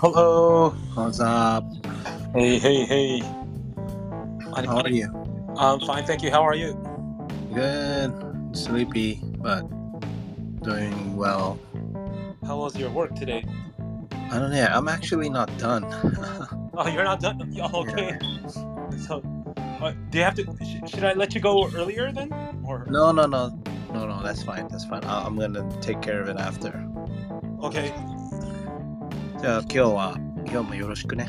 Hello. What's up? Hey, hey, hey. How are you? I'm fine, thank you. How are you? Good. Sleepy, but doing well. How was your work today? I don't know. I'm actually not done. Oh, you're not done. Oh, okay. So, uh, do you have to? Sh- should I let you go earlier then? Or no, no, no. No, no, that's fine. That's fine. I- I'm gonna take care of it after. okay. じゃあ今日は今日もよろしくね。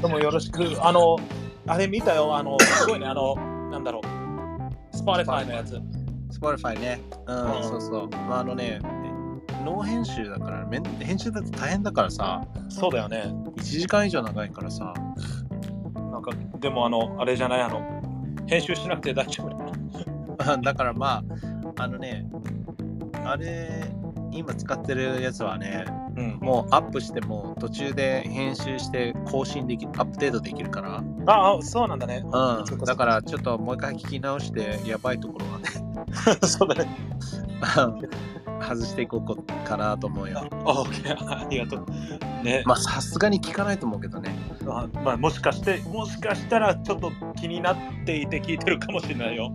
どうもよろしく。あの、あれ見たよ。あの、すごいね。あの、なんだろう。Spotify のやつ。Spotify ね。うん、うんそうそう。まああのね、ノー編集だから、編集だと大変だからさ、そうだよね。1時間以上長いからさ、なんか、でもあの、あれじゃない？あの、編集しなくて大丈夫。だからまあ、あのね、あれ、今使ってるやつはね、うん。もうアップしても途中で編集して更新できる、アップデートできるから、ああ、そうなんだね。うん、だからちょっともう一回聞き直して、やばいところはね、ら、そうだね。外していこうかなと思うよ。オッケー、ありがとう。ね、まあさすがに聞かないと思うけどね。あまあ、もしかして、もしかしたらちょっと気になっていて聞いてるかもしれないよ。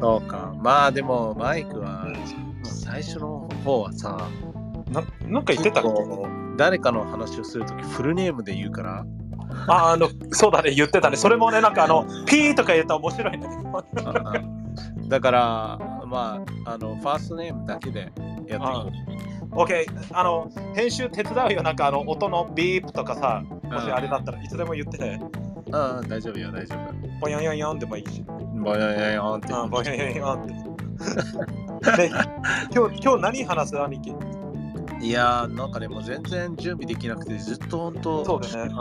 そうか。まあでもマイクは最初の方はさ、ななんか言ってた？っけ誰かの話をするときフルネームで言うから、ああの、そうだね、言ってたね。それもね、なんかあの、ピーとか言ったら面白いね。ああだからまああのファーストネームだけでやっていこう。オッケー、あの、編集手伝うよ。なんかあの、音のビープとかさ、もしあれだったらいつでも言ってね。うんうん、大丈夫よ、大丈夫。ボヨンヨンヨンでもいいし。ボヨヨヨンって。あボヨンヨンヨンって。で、今日、今日何話す兄貴いやー、なんかね、もう全然準備できなくて、ずっと本当、そうだね。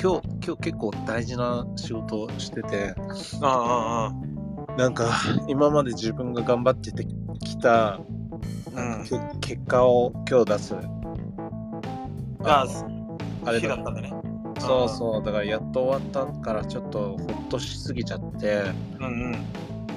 今日、今日結構大事な仕事をしてて、うんうんうんなんか今まで自分が頑張っててきたうん。け結果を今日出す。あのあれだったんだね。そうそう、だからやっと終わったからちょっとほっとしすぎちゃって、うんうん。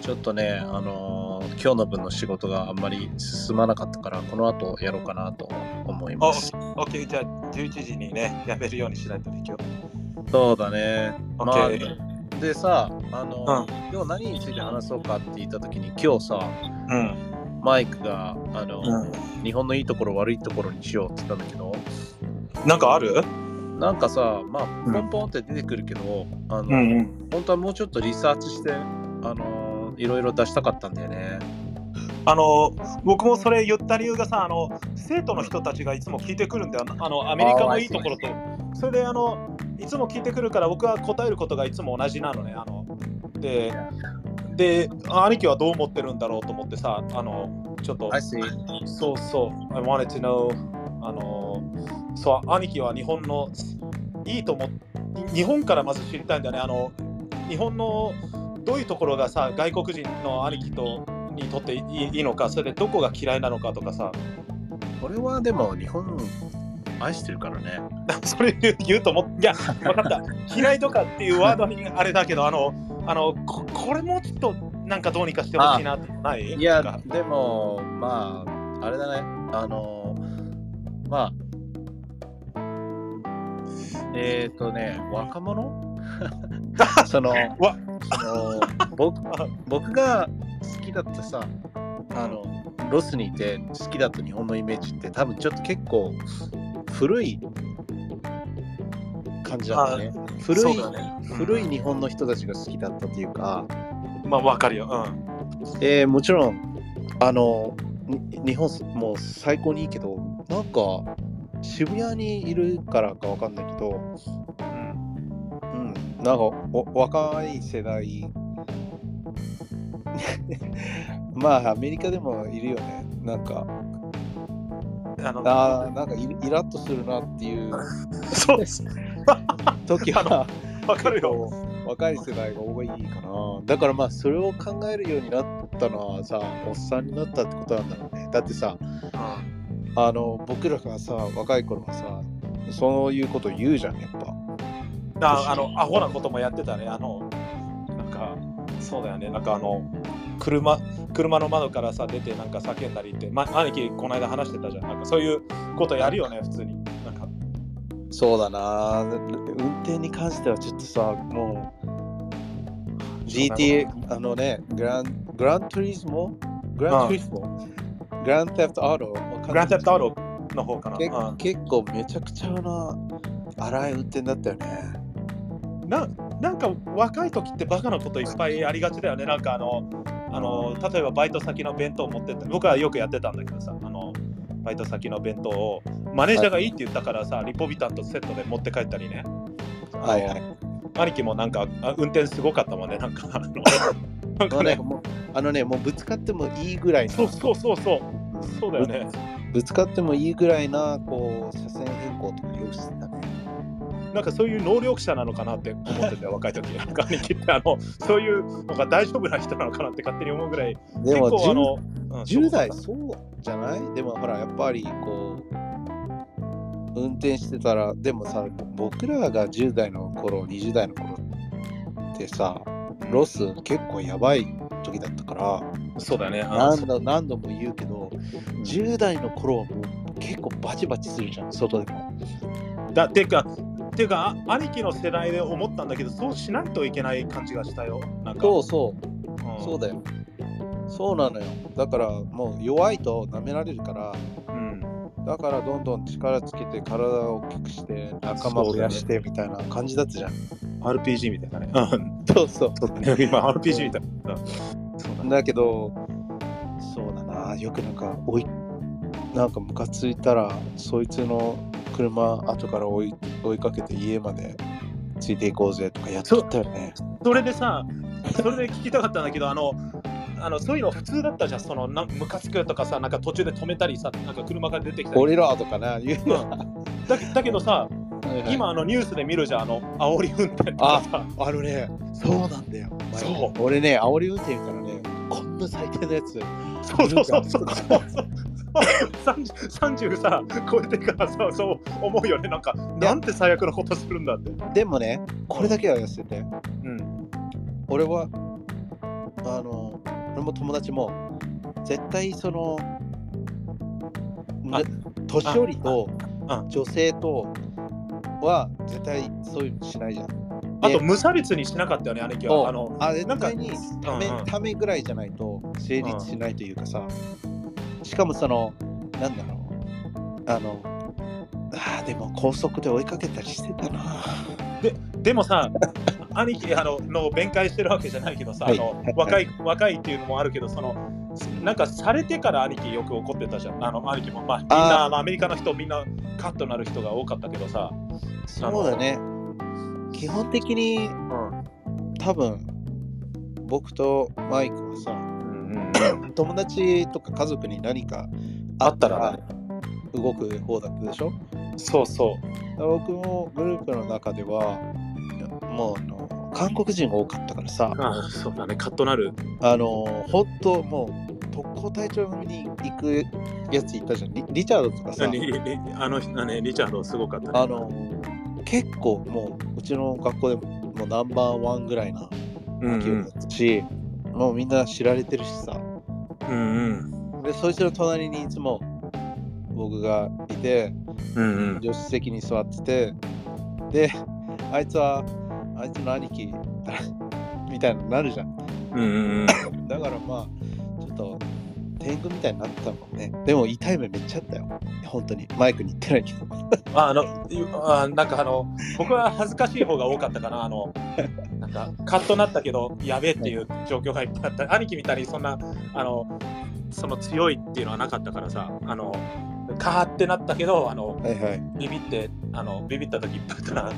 ちょっとね、あのー今日の分の仕事があんまり進まなかったから、この後やろうかなと思います。オッケー、じゃあ11時にね、やめるようにしないとね、今日。そうだね。オまあッケー。でさ、あの、うん今日何について話そうかって言った時に今日さ、うん。マイクがあの、う日本のいいところ悪いところにしようって言ったんだけど、ん。なんかある？なんかさ、まあ、うんポンポンって出てくるけど、あの、ん。本当はもうちょっとリサーチして、あの、いろいろ出したかったんだよね。あの、僕もそれ言った理由がさ、あの、生徒の人たちがいつも聞いてくるんだよ。あの、アメリカのいいところと。それで、あの、いつも聞いてくるから僕は答えることがいつも同じなのね。あの、で、で、兄貴はどう思ってるんだろうと思ってさ、あの、ちょっと.そうそう、I wanted to know、あの、そう、兄貴は日本のいいと思っ日本からまず知りたいんだよね。あの、日本のどういうところがさ、外国人の兄貴とにとっていいいいのか、それでどこが嫌いなのかとかさ、俺はでも日本愛してるからね。それ言うと思っいや、分かった。嫌いとかっていうワードにあれだけど、あの、あのここれもちょっとなんかどうにかしてほしいなってない？いやでも、まあ、あれだね。あの、まあ、えっ、ー、とね、若者？その、わその僕僕が好きだったさ、あの、ロスにいて好きだった日本のイメージって多分ちょっと結構古い感じだったね。古い、そうだね古い日本の人たちが好きだったっていうか、まあ、わかるよ。うん。えーもちろんあのに日本もう最高にいいけどなんか渋谷にいるからかわかんないけど、なんかお若い世代。まあアメリカでもいるよね。なんか。あのあーなんかイイラッとするなっていう。そうです。時はわかるよ。若い世代が多いかな。だからまあそれを考えるようになったのはさおっさんになったってことなんだろうね。だってさあの僕らがさ若い頃はさそういうこと言うじゃんやっぱああの、アホなこともやってたね。あの、なんか、そうだよね。なんかあの、車、車の窓からさ、出てなんか叫んだりって、ま、兄貴、この間話してたじゃん。なんかそういうことやるよね、普通に。なんか、そうだな。運転に関してはちょっとさ、もう GTA、あのね、グラングラントリスモグラントリスモグランテフトアートグランテプトアートの方かな。結構めちゃくちゃな荒い運転だったよね。ななんか若い時ってバカなこといっぱいありがちだよね。なんかあの、あの例えばバイト先の弁当持ってって、僕はよくやってたんだけどさ、あのバイト先の弁当をマネージャーがいいって言ったからさ、リポビタンとセットで持って帰ったりね。はいはい。兄貴もなんかあ運転すごかったもんね。なんかあの なんかね、あのねもうあのね、もうぶつかってもいいぐらいのそうそうそうそう。そうだよね。ぶつかってもいいぐらいなこう車線変更とか用意してたね。なんかそういう能力者なのかなって思ってて、若い時。なんか兄貴ってあの、そういうのが大丈夫な人なのかなって勝手に思うぐらい、でも結構あ 10, の、うん10代そうじゃないでもほらやっぱりこう運転してたらでもさ僕らが10代の頃20代の頃ってさロス結構やばい時だったからそうだね。何度何度も言うけど10代の頃はもう結構バチバチするじゃん外でも。だてか、てか、あ兄貴の世代で思ったんだけど、そうしないといけない感じがしたよ。なんか、そうそううんそうだよ。そうなのよ。だからもう弱いと舐められるからうん。だからどんどん力つけて体を大きくして仲間増やしてみたいな感じだったじゃん。RPG みたいなね。う んそうそう。そうだね今、RPG みたいな。うんそうだね。だけど、そうだな、よくなんか追い、なんかムカついたら、そいつの車後から追い追いかけて家までついていこうぜとかやっとったよね。それでさ、それで聞きたかったんだけど、あの、あのそういうの普通だったじゃん、そのなんムカつくとかさ、なんか途中で止めたりさ、なんか車が出てきたり。俺らとかな、言うな。だけだけどさ、はいはい今あのニュースで見るじゃん、あの煽り運転とかさ。あのね、そうなんだよ。そう俺ね、煽り運転からね、こんな最低なやつ。そうそうそうそうそう。30, 30さ超えてからさそう思うよねなんかなんて最悪なことするんだって。でもね、これだけは痩せて。うん。俺はあの俺も友達も絶対その年寄りとあ女性とは絶対そういうのしないじゃん。あとで無差別にしなかったよね兄貴そうは。あのあ絶なんか対にため,、うんうんためぐらいじゃないと成立しないというかさ、しかもそのなんだろうあのあーでも高速で追いかけたりしてたな。でもさ兄貴あのの弁解してるわけじゃないけどさ、はいあの若い若いっていうのもあるけどそのなんかされてから兄貴よく怒ってたじゃん。あの兄貴もまあみんなあのアメリカの人みんなカットなる人が多かったけどさ。そうだね。基本的に多分僕とマイクはさうんうん。友達とか家族に何かあったら動く方だったでしょ？そうそう。僕もグループの中ではもうあの韓国人が多かったからさ。あそうだね、カットなる。あの本当もう特攻隊長に行くやついたじゃん。リリチャードとかさ。あの人ね、リチャードすごかったね。あの結構もううちの学校でももうナンバーワンぐらいなうん勢いだったし、もうみんな知られてるしさ。うんうん。でそいつの隣にいつも僕がいてうんうん。助手席に座っててであいつはあいつの兄貴 みたいになるじゃん。うんうんだからまあちょっと天狗みたいになったもんね。でも痛い目めっちゃあったよ。本当に。マイクに言ってないけどああのゆあなんかあの僕は恥ずかしい方が多かったかな。あのなんかカットなったけどやべえっていう状況がいっぱいあった。兄貴みたいにそんなあのその強いっていうのはなかったからさ。あのカーってなったけどあのはいはい。ビビってあのビビった時いっぱいあったな。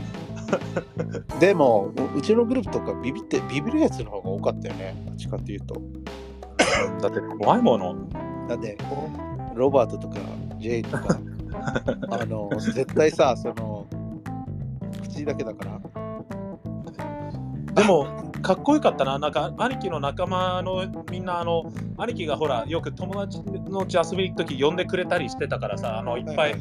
でもううちのグループとかビビってビビるやつの方が多かったよね。どっちかっていうとだって怖いもの。だってロバートとかジェイとか あの絶対さその口だけだから。でもかっこよかったな、なんか兄貴の仲間のみんな、あの兄貴がほら、よく友達のうち遊びに行くとき呼んでくれたりしてたからさ、あのいっぱい、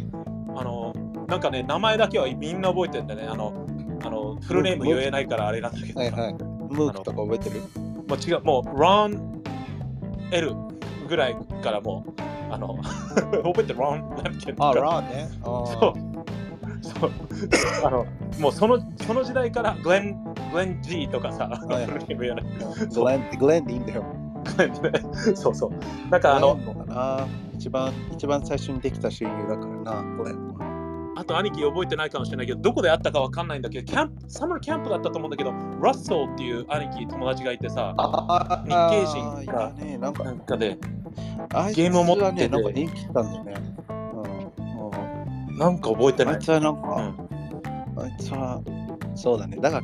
あのなんかね、名前だけはみんな覚えてるんだね、あのあのフルネーム言えないからあれなんだけど、はいはい。ムークとか覚えてる？もう違う、もう、ロン・エルぐらいからもう、あの 覚えてるロン・ランケ。あラーね。そう。そそう。あのもうそのその時代からグレングレン G とかさ、グレン、グレンでいいんだよ。そうそう。なんかあの一番、一番最初にできた親友だからな、グレンは。あと兄貴覚えてないかもしれないけどどこで会ったかわかんないんだけどキャンプサマーキャンプだったと思うんだけどラッソーっていう兄貴友達がいてさあ日系人がいたね、なんか。なんかでゲームを持ってて。なんか人気したんだよね。うんなんか覚えてない？あいつはなんか、うん。あいつは、そうだね。だか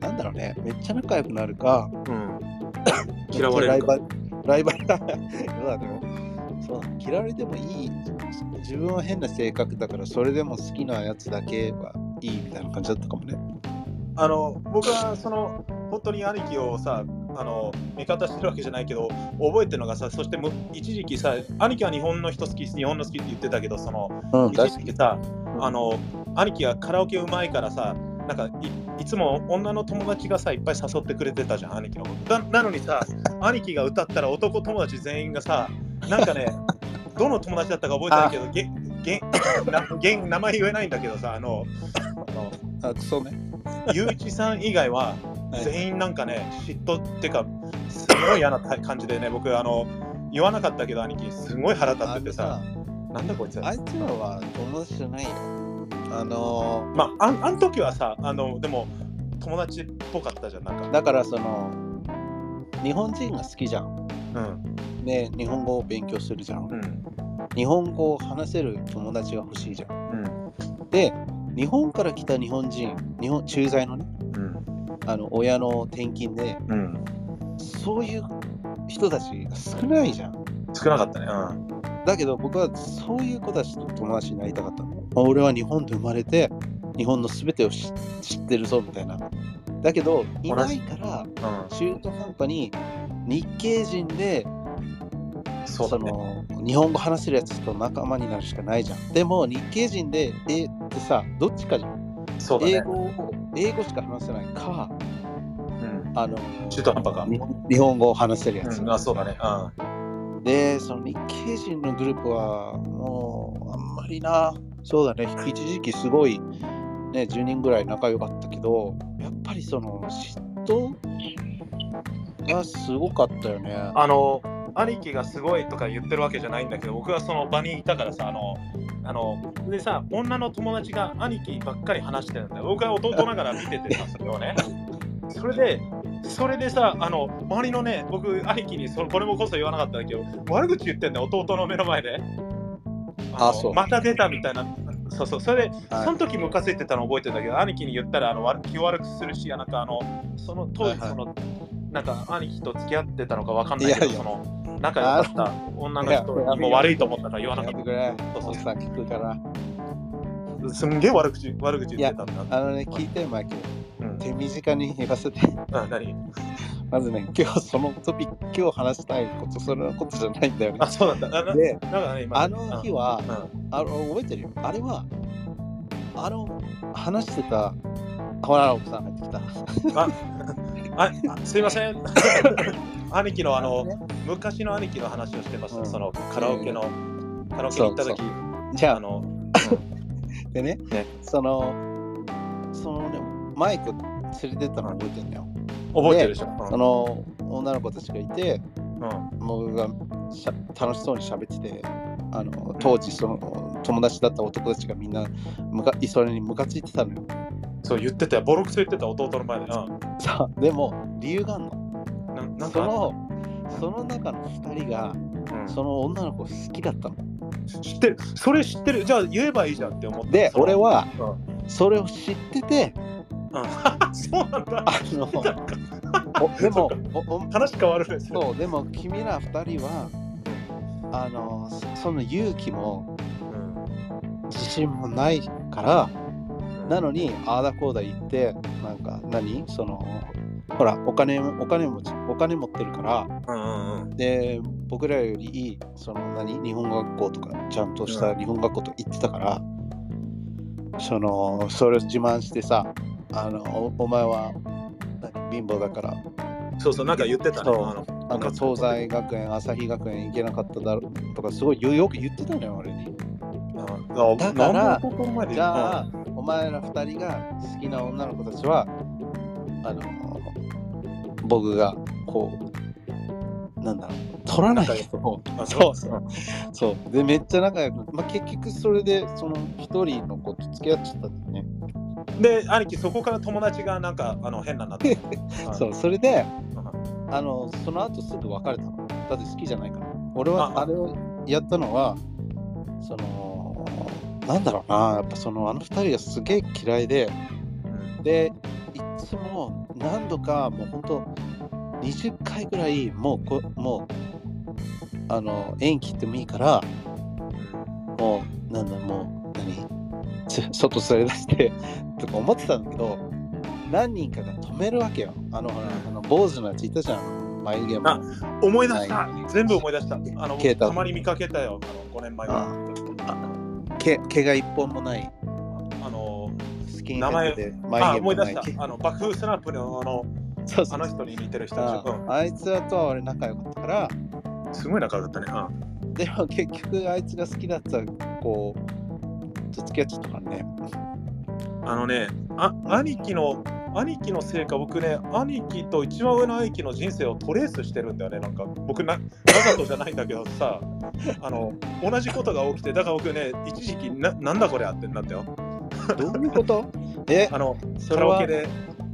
ら、なんだろうね、めっちゃ仲良くなるか、うん。嫌われるか。ライバル、ライバル、そうだね。そう嫌われてもいい。自分は変な性格だから、それでも好きなやつだけはいいみたいな感じだったかもね。あの僕はその本当に兄貴をさあの味方してるわけじゃないけど覚えてるのがさそしてむ一時期さ兄貴は日本の人好き日本の好きって言ってたけどそのうん、一時期さあの兄貴はカラオケうまいからさなんかいいつも女の友達がさいっぱい誘ってくれてたじゃん兄貴のことななのにさ兄貴が歌ったら男友達全員がさなんかねどの友達だったか覚えてないけどげげなげ名前言えないんだけどさあのあのあ、クソね。ゆういちさん以外ははい。全員なんかね嫉妬ってかすごい嫌な感じでね僕あの言わなかったけど兄貴すごい腹立っててさなんだこいつ。あいつらは友達じゃないよ。あのまああんあん時はさあのでも友達っぽかったじゃんなんか。だからその、日本人が好きじゃん。うんで、日本語を勉強するじゃん。うん日本語を話せる友達が欲しいじゃん。うんで、日本から来た日本人、日本駐在のね、うんあの親の転勤で、うんそういう人たちが少ないじゃん。少なかったねだけど僕はそういう子たちと友達になりたかったの。俺は日本で生まれて、日本の全てを知知ってるぞみたいな。だけど、いないから、うん。うん中途半端に日系人でそそうだね。の日本語話せるやつと仲間になるしかないじゃん。でも日系人でえってさどっちかじゃん。そうだね。英語を英語しか話せないかうん。あの中途半端か。日本日本語を話せるやつ。うんあそうだね。でその日系人のグループはもうあんまりな。そうだね。一時期すごいね10人ぐらい仲良かったけどやっぱりその嫉妬がすごかったよね。あの兄貴がすごいとか言ってるわけじゃないんだけど僕はその場にいたからさあのあのでさ女の友達が兄貴ばっかり話してるんだよ。僕は弟ながら見ててさ それをね。それでそれでさあの周りのね僕兄貴にそこれもこそ言わなかったんだけど悪口言ってんだよ弟の目の前で。のあそう。また出たみたいなそうそうそれではいその時ムカついてたの覚えてるんだけど、兄貴に言ったらあの悪気を悪くするし、なんかあのその当時はいはいその、なんか兄貴と付き合ってたのかわかんないけど、その仲良かった女の人にも悪いと思ったから言わなかっやめてくれ。そうそうさん聞くから。た。すんげえ悪口悪口言ってたんだ。あのね、聞いて、マイケル。うん、手短に言わせて。あ何？まずね、今日そのトピック、今日話したいこと、そのことじゃないんだよねあ、。そうなんだ。で、なんかね、今あの日は、うんあの覚えてるよ。あれは、あの、話してた、ほら、奥さん入ってきた。あああすいません。兄貴のあのね昔の兄貴の話をしてました。うんそのカラオケの、カラオケに行った時、じゃあ、あの、でね、ねその、そのね、マイク連れてったの覚えてるんだよ。覚えてるでしょ。うんその女の子たちがいて、うん僕がしゃ楽しそうに喋ってて、あの当時その友達だった男たちがみんなむかそれにムカついてたのよ。そう言ってたよ。ボロクソ言ってた弟の前で。うんさあでも理由があるの。ななんか？そのその中の2人がうんその女の子好きだったの。知ってる。それ知ってる。じゃあ言えばいいじゃんって思って。で、俺、はうんそれを知ってて、うんそうなんだ。あのおでもおお話変わるんですよ。そうでも君ら2人はあのそその勇気もうん自信もないからなのにああだこうだ言ってなんか何？そのほらお金お金持ちお金持ってるからうんうんうん。で僕らよりいいその何？日本語学校とかちゃんとした日本学校とか行ってたから、そのそれを自慢してさあのおお前は何貧乏だから。そうそう、なんか言ってたね。あの東西学園朝日学園行けなかっただろとかすごいよよく言ってたのよ俺に。あだからじゃあ、お前ら二人が好きな女の子たちはあの僕がこうなんだろう取らない。そうそう。そう。でめっちゃ仲良く、まあ、結局それでその一人の子と付き合っちゃったんだよねで、兄貴、そこから友達がなんかあの変なになって。そうそれでうん。あのその後すぐ別れたの。だって好きじゃないから俺はあ。あれをやったのはそのなんだろうなやっぱそのあの二人がすげえ嫌いででいつも何度かもうほんと20回ぐらいもうこもうあの縁切ってもいいからもうなんだもう何？つ外連れ出して とか思ってたんだけど何人かが止めるわけよ。あのあの坊主のやついたじゃん。眉毛も。あ思い出した。は全部思い出した。あのケイタたまに見かけたよ。あの5年前は毛毛が一本もない。あのスキンヘ名前ッドであ眉毛も思い。出ないした。あの爆風スナップのあのそうそうあの人に似てる人ああ。いつらとは俺仲良かったから。うん、すごい仲良かったね、でも結局あいつが好きだった子と付き合っちゃったからね。うん、あのねあ兄貴の兄貴のせいか僕ね兄貴と一番上の兄貴の人生をトレースしてるんだよね。なんか僕なわざとじゃないんだけどさ あの同じことが起きてだから僕ね一時期ななんだこれあってなったよ。どういうこと？え？あのカラオケで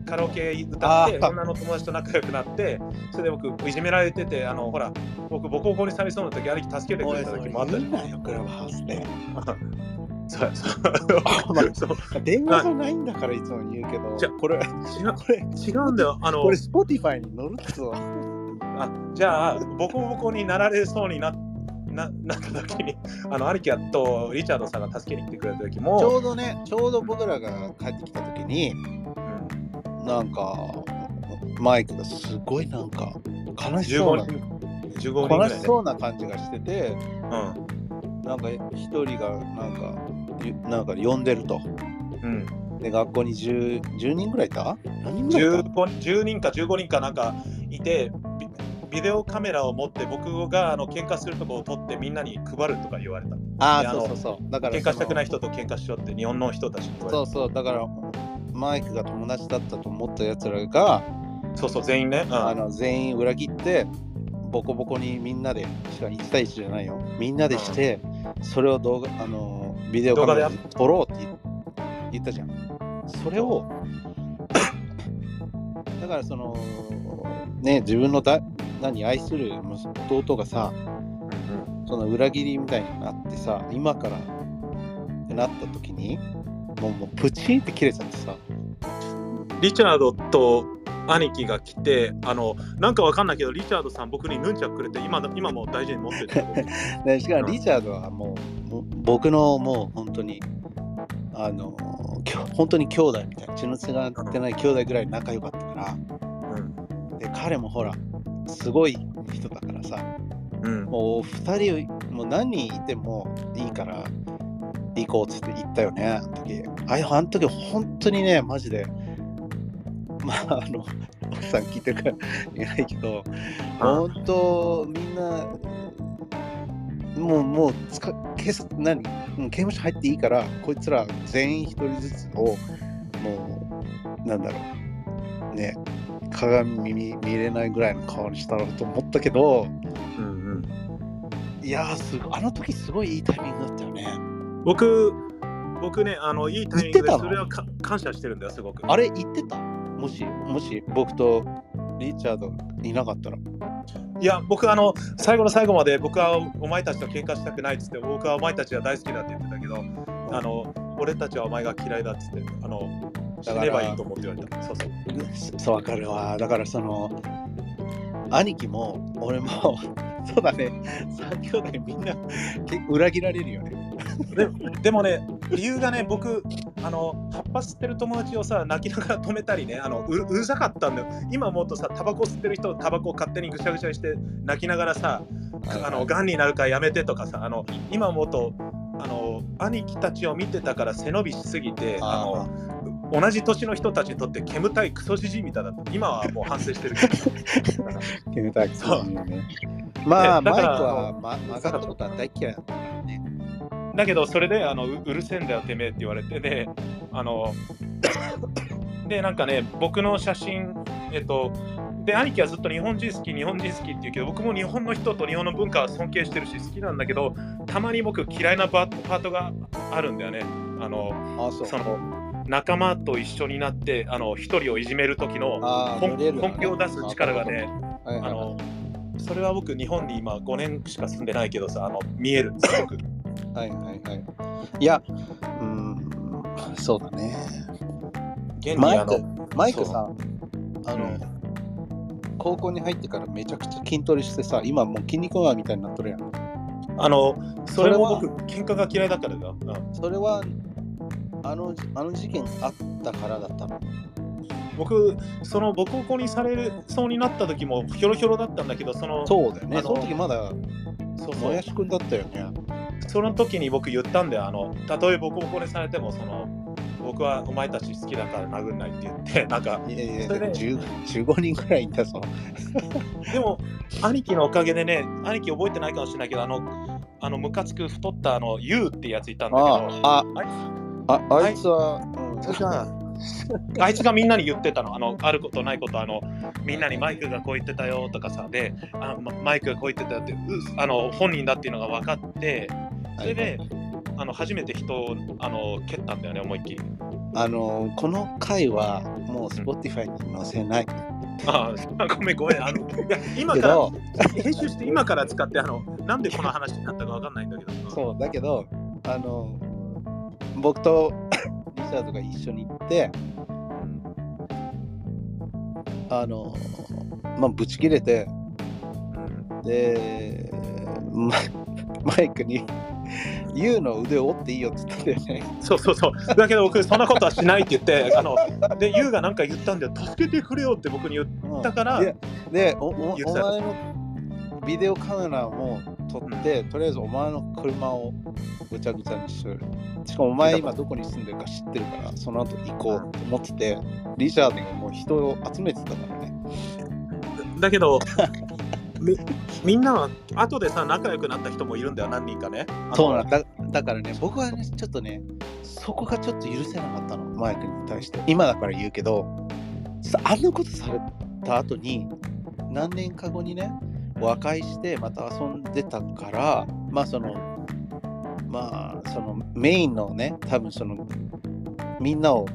カラオケ歌って女の友達と仲良くなってそれで僕いじめられててあのほら僕ボコボコにされそうな時兄貴助けてくれた時もあったよ言う そう。そう。電話がないんだからいつも言うけどじゃこれ違うこれ違うんだよ。あのこれ Spotify に載るっつあじゃあボコボコになられそうになな なった時にあの兄貴とリチャードさんが助けに来てくれた時ちもょうどねちょうど僕らが帰ってきた時にうん。なんかマイクがすごいなんか悲しそう15な人15人ぐら悲しそうな感じがしててうん。なんか一人がなんかゆなんか呼んでると。うん。で学校に 10, 10人ぐらいいた？何人ぐらいいた？10, 10人か15人かなんかいてビビデオカメラを持って僕があの喧嘩するとこを撮ってみんなに配るとか言われた。ああそうそうそう。だから喧嘩したくない人人と喧嘩しようって日本の人たちそうそう。だからマイクが友達だったと思ったやつらが、たそうそう全員ね、うん。あの全員裏切ってボコボコにみんなでしかも1対1じゃないよ。みんなでして、それを動画あのビデオカメラで撮ろうって言言ったじゃん。それを だからそのね自分のだ何愛する息弟がさその裏切りみたいになってさ今からってなった時にもうもうプチンって切れちゃってさ。リチャードと兄貴が来てあのなんかわかんないけどリチャードさん僕にヌンチャクくれて今だ今も大事に持ってるで しかもリチャードはもう僕のもう本当にあのきょ本当に兄弟みたいな血のつながってない兄弟ぐらい仲良かったから。うん。で彼もほらすごい人だからさ。うん。もう2人もう何人いてもいいから行こうっつって言ったよねあの時。あいあの時本当にねマジで まああの奥さん聞いてるから言えないけど本当みんなもうもうつか警察何？うん刑務所入っていいからこいつら全員一人ずつをもうなんだろう。ね鏡見見れないぐらいの顔にしたろうと思ったけどうんうん。いやーすごいあの時すごいいいタイミングだったよね。僕僕ねあのいいタイミングでそれはか感謝してるんだよすごく。あれ？言ってた？もしもし僕とリチャードいなかったら。いや僕あの最後の最後まで僕はお前たちと喧嘩したくないっつって僕はお前たちが大好きだって言ってたけどあの俺たちはお前が嫌いだっつってあの死ねばいいと思って言われた。そうそう。そそうわかるわ。だからその兄貴も俺も そうだね3兄弟みんな結構裏切られるよねででもね、理由がね、僕、あの葉っぱ吸ってる友達をさ、泣きながら止めたりね、あのううるさかったんだよ。今思うとさ、タバコ吸ってる人、タバコを勝手にぐしゃぐしゃにして泣きながらさ、あのがんになるからやめてとかさ、あの今思うと、あの兄貴たちを見てたから背伸びしすぎて、あの同じ年の人たちにとって煙たいクソじじいみたいだった。今はもう反省してるけど。煙たいそうねまあマイクは、ま、曲がったことは大嫌い。だったからねだけどそれであのううるせえんだよてめえって言われてであの でなんかね僕の写真えっとで兄貴はずっと日本人好き日本人好きって言うけど僕も日本の人と日本の文化は尊敬してるし好きなんだけどたまに僕嫌いなパパートがあるんだよね。あのあ、その仲間と一緒になってあの一人をいじめる時の本気を出す力がねあのそれは僕日本に今5年しか住んでないけどさあの見えるすごく はいはいはい。いや、うーん、そうだね。現マイクマイクさ、あの、うん高校に入ってからめちゃくちゃ筋トレしてさ、今もう筋肉マンみたいになっとるやん。あのそれもそ僕喧嘩が嫌いだからだよ、うんそれは、あの、あの事件あったからだったの。僕そのボコボコにされるそうになった時もひょろひょろだったんだけどそのそうだよね。その時まだ、そうそうもやしくんだったよね。その時に僕言ったんだよあのたとえボコボコにされてもその僕はお前たち好きだから殴んないって言って なんかいやいや、それで10 15人くらいいたぞ。でも兄貴のおかげでね兄貴覚えてないかもしれないけどあのあのムカつく太ったあの YOU ってやついたんだけどあああ、あいつは、うんあいつがみんなに言ってたの、あのあることないこと、あのみんなにマイクがこう言ってたよとかさ、で、あまマイクがこう言ってたよって、うあの本人だっていうのが分かって、それで、あの初めて人をあの蹴ったんだよね、思いっきり。あの、この回はもう Spotify に載せない。ああ、ごめん、ごめん。あのいや今から編集して今から使って、あのなんでこの話になったか分かんないんだけど。そう、だけど、あの、僕とリチャードが一緒に行って、あの、まあ、ぶち切れて、うんで、ママイクに、ユウの腕を折っていいよって言ったんだよね。そうそうそう。だけど僕、そんなことはしないって言って、あので、ユウがなんか言ったんだよ、助けてくれよって僕に言っうんだからで、でおおお前のビデオカメラも撮って、とりあえずお前の車をぐちゃぐちゃにしとる。しかもお前今どこに住んでるか知ってるから、その後行こうと思ってて、リチャードがもう人を集めてたからね。だけど みみんなは後でさ仲良くなった人もいるんだよ何人かねそうなんだだからね、僕はね、ちょっとね、そこがちょっと許せなかったの、マイクに対して。今だから言うけど、さあんなことされた後に、何年か後にね、和解してまた遊んでたから、まあその、まあそのメインのね、多分その、みんなを、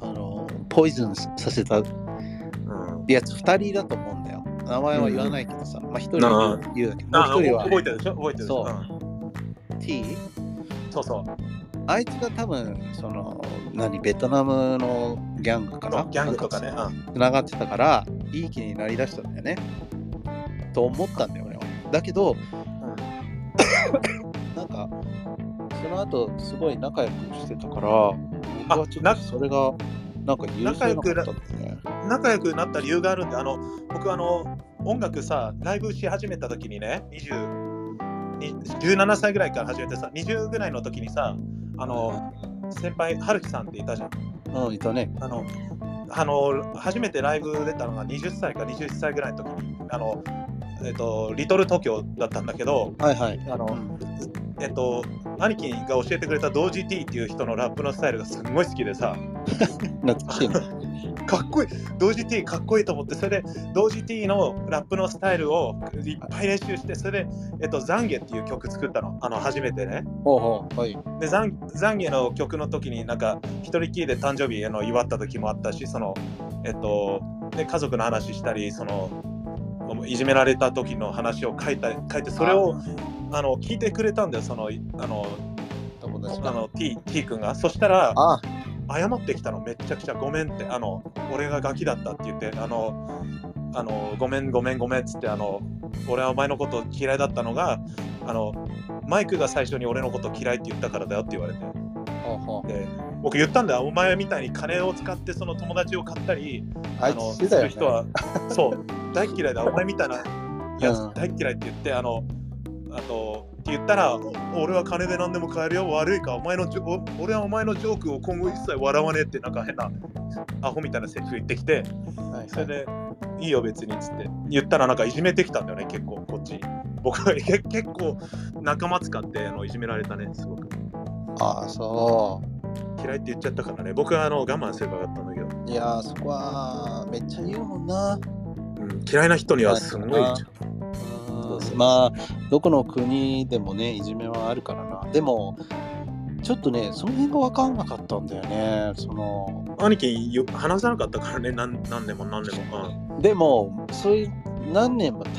あの、ポイズンさせたうん。やつ2人だと思うんだよ。名前は言わないけどさ、まあ1人は言うだけど、もあう1人は。覚えてるでしょ？覚えてるそう。ん。T そうそう。あいつが多分その何ベトナムのギャングかな？ギャングとかね。つながってたからいい気になりだしたんだよねと思ったんだよ俺はだけどなんかその後すごい仲良くしてたから僕はちょっなとそれがなんか許せなかったんだよね。うん仲良くなった理由があるんであの僕あの音楽さライブし始めた時にね20に17歳ぐらいから始めてさ20ぐらいの時にさあの先輩春樹さんっていたじゃん。うんいたね。あのあの初めてライブ出たのが20歳か21歳ぐらいの時にあの、えっと、リトル東京だったんだけどはいはい。あの、うん。えっと、兄貴が教えてくれた同時 T っていう人のラップのスタイルがすんごい好きでさ。懐かしいね。かっこいい。同時 T かっこいいと思ってそれで同時 T のラップのスタイルをいっぱい練習してそれで、えっと、ザンゲっていう曲作ったの。あの初めてね。ほうほうはい。でザンザンゲの曲の時になんか一人きりで誕生日の祝った時もあったしそのえっとで家族の話したりそのいじめられた時の話を書いた書いてそれをあの聞いてくれたんだよそのあの友達が。あの T, T 君が。そしたらあ謝ってきたの。めっちゃくちゃごめんって。あの俺がガキだったって言ってあのあのごめんごめんごめんっつってあの俺はお前のこと嫌いだったのがあのマイクが最初に俺のこと嫌いって言ったからだよって言われて。ほうほうで僕言ったんだよ。お前みたいに金を使ってその友達を買ったりあいのする人はそう大嫌いだお前みたいなやつうん。大嫌いって言ってあのあとって言ったらお俺は金で何でも買えるよ悪いかお前のジョお俺はお前のジョークを今後一切笑わねえってなんか変なアホみたいなセリフ言ってきてはいはい。それでいいよ別にっつって言ったらなんかいじめてきたんだよね結構こっちに。僕はけ結構仲間使ってあのいじめられたねすごく。ああ、そ嫌いって言っちゃったからね。僕はあの我慢すればよかったんだけど、う。いやー、そこはめっちゃ言うもんな。うん、嫌いな人にはすごいうんまあ、どこの国でもね、いじめはあるからな。でも、ちょっとね、その辺が分かんなかったんだよね。その、兄貴よ話さなかったからね何何年も何年も、でも、そういう何年も経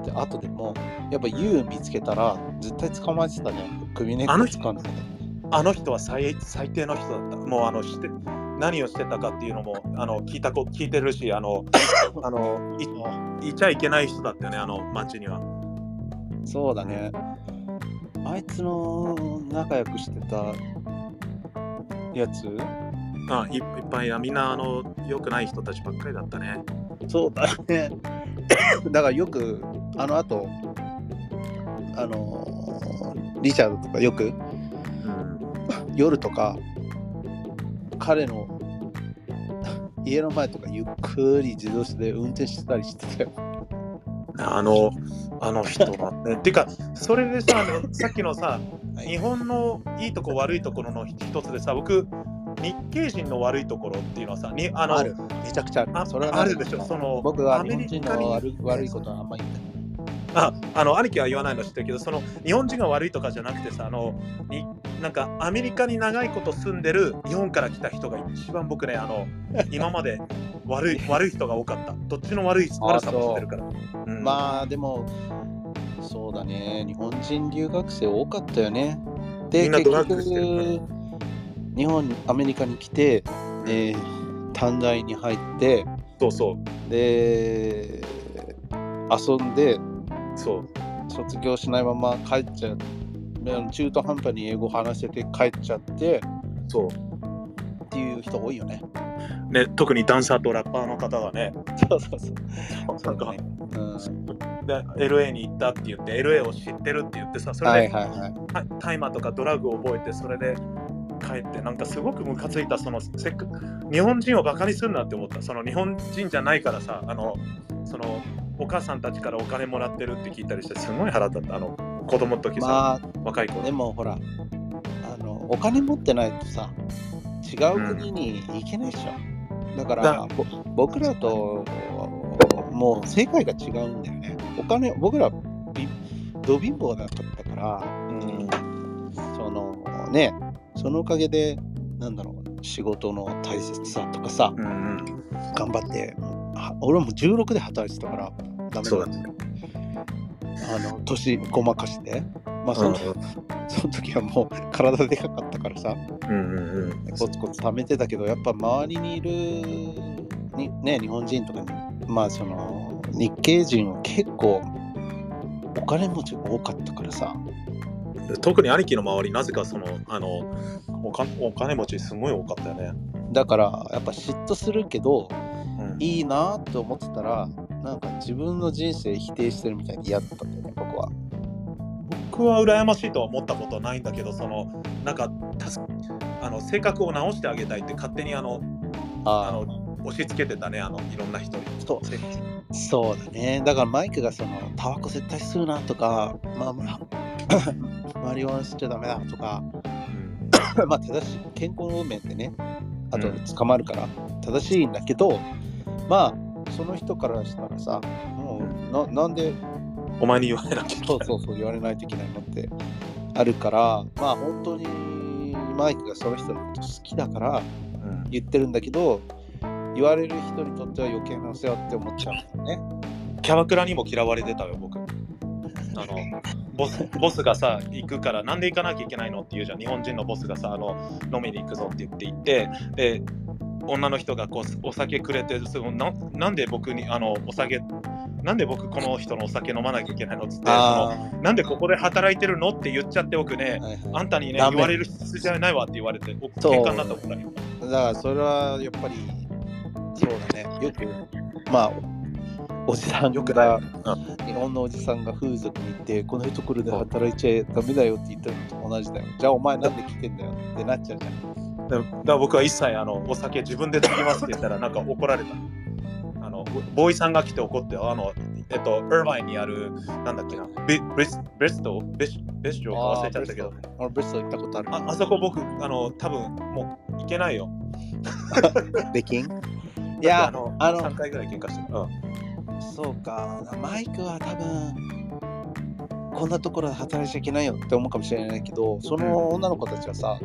って後でも、やっぱ YOU 見つけたら、絶対捕まえてたね。首根っこ掴んでた。うんあの人は最最低の人だった。もうあのして何をしてたかっていうのもあの聞いたこ聞いてるしあの あのいいちゃいけない人だったよねあの町には。そうだね。あいつの仲良くしてたやつ？あいいっぱいみんなあの良くない人たちばっかりだったね。そうだね。だからよく、あの後、あのリチャードとかよくうん夜とか、彼の 家の前とかゆっくり自動車で運転してたりしてたよ。あの、あの人はね。てか、それでさ、あのさっきのさ、日本のいいとこ悪いところの一つでさ、僕、日系人の悪いところっていうのはさ、にあのある。めちゃくちゃある。あそれはあるでしょ。その僕は日本人の悪い悪いことはあんまり言ってない。ああの兄貴は言わないの知ってるけど、その日本人が悪いとかじゃなくてさ、あのになんかアメリカに長いこと住んでる日本から来た人が一番僕ね、あの 今まで悪い悪い人が多かった。どっちの悪い悪さも知ってるから。うんまあでも、そうだね、日本人留学生多かったよね。で、みんな結ドラッグしてる局、日本、アメリカに来て、で、短大に入って、そうそう。で、遊んで、そう。卒業しないまま帰っちゃう。で中途半端に英語話せて帰っちゃってそう。っていう人多いよね。ね、特にダンサーとラッパーの方がね、そうそうそう。なんか、ねうん、で LA に行ったって言って LA を知ってるって言ってさそはいれではいはい。た大麻とかドラッグを覚えてそれで帰ってなんかすごくムカついたそのせっか日本人をバカにするなって思ったその日本人じゃないからさあのそのお母さんたちからお金もらってるって聞いたりしてすごい腹立った。あの子供の時さ、まあ若い頃。でもほらあのお金持ってないとさ違う国に行けないでしょ、だから僕らともう世界が違うんだよね。お金僕らびど貧乏だったからうん。そのねそのおかげでなんだろう仕事の大切さとかさうんうん。頑張っては俺も16で働いてたからダメだそうだねあの年ごまかして。まあその,、その時はもう体でかかったからさ。うんうんうん。コツコツ貯めてたけどやっぱ周りにいるに、ね、日本人とかにまあその日系人は結構お金持ちが多かったからさ。特に兄貴の周りなぜかそのあのおかお金持ちすごい多かったよね、だからやっぱ嫉妬するけどうん。いいなって思ってたらなんか自分の人生否定してるみたいに嫌だったんだよね僕は。僕は羨ましいとは思ったことはないんだけどそのなんかたすあの性格を直してあげたいって勝手にあのああ。の押し付けてたねあのいろんな人に。そう。せそうだね。だからマイクがそのタバコ絶対吸うなとか、まあまあ、マリオナ吸っちゃダメだとか、うん。まあ正しい健康面でね、あとうん。捕まるから正しいんだけど、まあその人からしたらさ、もうななんでお前に言われなきゃいけないそうそうそう言われないといけないのってあるから、まあ本当にマイクがその人のこと好きだからうん。言ってるんだけど、言われる人にとっては余計なお世話って思っちゃうんだよね。キャバクラにも嫌われてたよ僕。あのボスボスがさ行くからなんで行かなきゃいけないのって言うじゃん。日本人のボスがさあの飲みに行くぞって言って行ってで女の人がこうお酒くれてそのななんで僕にあのお酒なんで僕この人のお酒飲まなきゃいけないのっつってそのあなんでここで働いてるのって言っちゃって僕ねあ、はいはい。あんたにね言われる必要じゃないわって言われて僕そう。喧嘩になったことだからそれはやっぱりそうだね。よくまあおじさんよくない。が日本のおじさんが風俗に行ってこのところで働いちゃダメだよって言ったのと同じだよ。じゃあお前なんで来てんだよってなっちゃうじゃんだだから僕は一切あのお酒自分で継ぎますって言ったらなんか怒られたあのボーイさんが来て怒って、あの、えっと、イーバインにある、なんだっけな、ビブリスブリストビシビショか忘れちゃったけど、俺ブリストル行ったことある。ああそこ僕、あの、多分もう行けないよ。できん？いやあ、の、あの3回ぐらい喧嘩してる。うんそうか、マイクは多分、こんなところで働いちゃいけないよって思うかもしれないけど、その女の子たちはさ、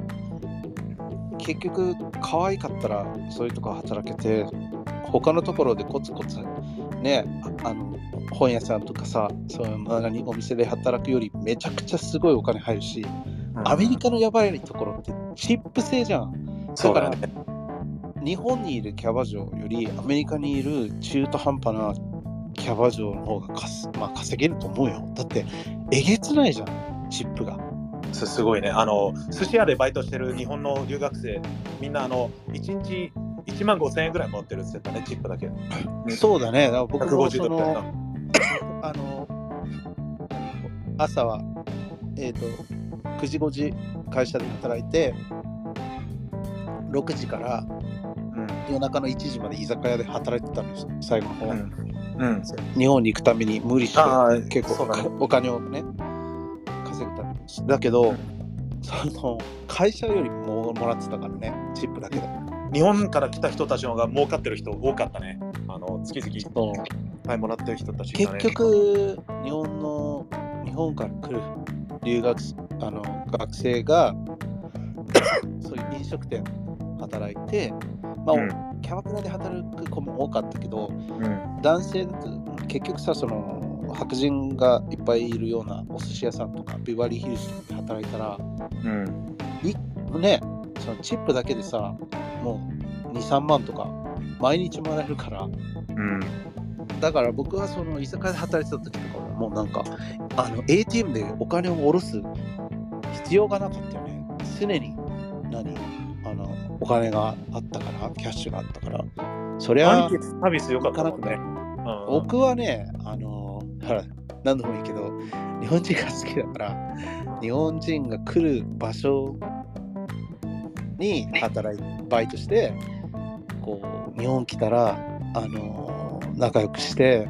結局、可愛かったらそういうとこ働けて、他のところでコツコツ、ね、ああの本屋さんとかさ、そういう何お店で働くよりめちゃくちゃすごいお金入るし、アメリカのやばいところってチップ制じゃん。だよね。日本にいるキャバ嬢よりアメリカにいる中途半端なキャバ嬢の方がかす、まあ、稼げると思うよ。だってえげつないじゃん、チップが。すすごいね。あの、寿司屋でバイトしてる日本の留学生、みんな、あの、1日1万5千円ぐらい持ってるって言ってたね、チップだけ。そうだね。僕も150そのドルだよあの朝は、えっ、と9時5時会社で働いて6時から夜中の1時まで居酒屋で働いてたんですよ最後の方、うん。うん。うん。日本に行くために無理して結構。お金をねだけど、うんその会社よりももらってたからねチップだけで日本から来た人たちの方が儲かってる人多かったね。あの、月々いっぱいもらってる人たちがね。結局日本の日本から来る留学あの学生が そういう飲食店働いて、まあうんキャバクラで働く子も多かったけどうん。男性だと結局さその白人がいっぱいいるようなお寿司屋さんとかビバリーヒルズとかで働いたらうん。ねそのチップだけでさもう23万とか毎日もらえるからうん。だから僕はその居酒屋で働いてた時とかもうなんかあの ATM でお金を下ろす必要がなかったよね常に何あのお金があったからキャッシュがあったからそりゃ兄貴サービス良かったもんね。うん僕はねあのほら何度も言うけど日本人が好きだから日本人が来る場所に働いバイトしてこう日本来たらあの仲良くして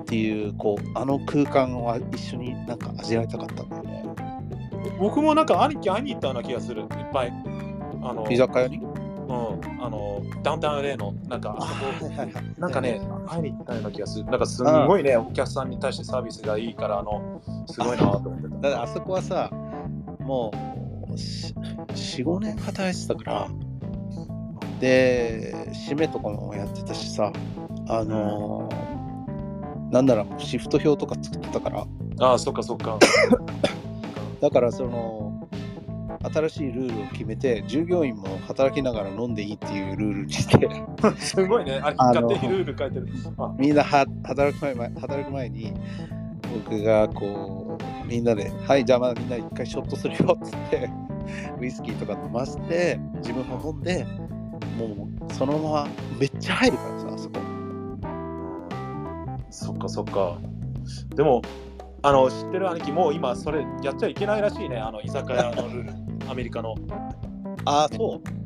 っていうこうあの空間は一緒になんか味わいたかったんだよね僕もなんか兄貴会いに行ったような気がする。いっぱい。あの、居酒屋に？うん。あの、ダウンタウン LA の、なんか、あそこなんかね、会いに行ったような気がする。なんかすごいね、お客さんに対してサービスがいいから、あの、すごいなと思ってた。だからあそこはさもう45年働いてたからで締めとかもやってたしさあのーなんならもうシフト表とか作ってたからああ、そっかそっか。だからその新しいルールを決めて従業員も働きながら飲んでいいっていうルールにして すごいね。ああの勝手にルール書いてる。あみんなは働く前働く前に僕がこうみんなで「はいじゃあまだみんな一回ショットするよ」っつってウイスキーとか飲ませて自分も飲んでもうそのままめっちゃ入るからさあそこそっかそっか。でも、あの、知ってる兄貴、もう今、それやっちゃいけないらしいね。あの、居酒屋のルール。アメリカの。ああそう。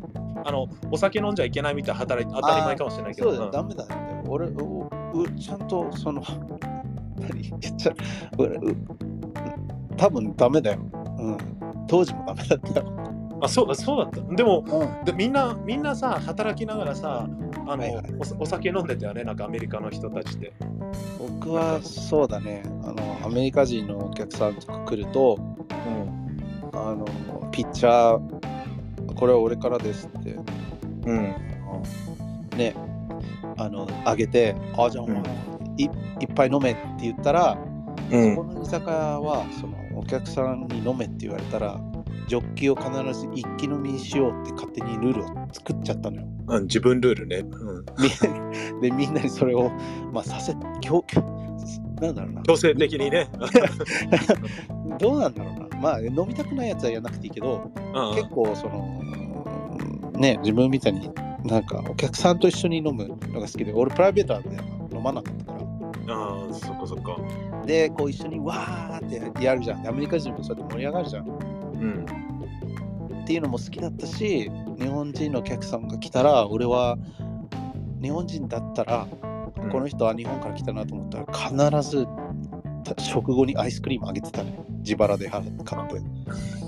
あの、お酒飲んじゃいけないみたいな働い当たり前かもしれないけど。そうだよ、ダメだよ俺おうちゃんとその何？言 っちゃ俺う多分ダメだよ。うん。当時もダメだった。よあそうそうだった。でも、うん。でみんな、みんなさ、働きながらさ、あの、はいはい。おお酒飲んでたよね、なんかアメリカの人たちって。僕はそうだね。あのアメリカ人のお客さんとか来るとうん。あのピッチャーこれは俺からですってうん。ねあのあげてあじゃあお前、うんいいっぱい飲めって言ったら、うんそこの居酒屋はそのお客さんに飲めって言われたらジョッキを必ず一気飲みにしようって勝手にルールを作っちゃったのよ。うん、自分ルールね。うん、みでみんなにそれを、まあ、させ強強なんだろうな強制的にね。どうなんだろうなまあ飲みたくないやつはやらなくていいけどうん結構そのね自分みたいになんかお客さんと一緒に飲むのが好きで俺プライベートはね飲まなかったから。ああ、そっかそっか。でこう一緒にわーってやるじゃん。でアメリカ人もそうやって盛り上がるじゃん。うん。っていうのも好きだったし日本人のお客さんが来たら俺は日本人だったら、うん。この人は日本から来たなと思ったら必ずた食後にアイスクリームあげてたね自腹で買って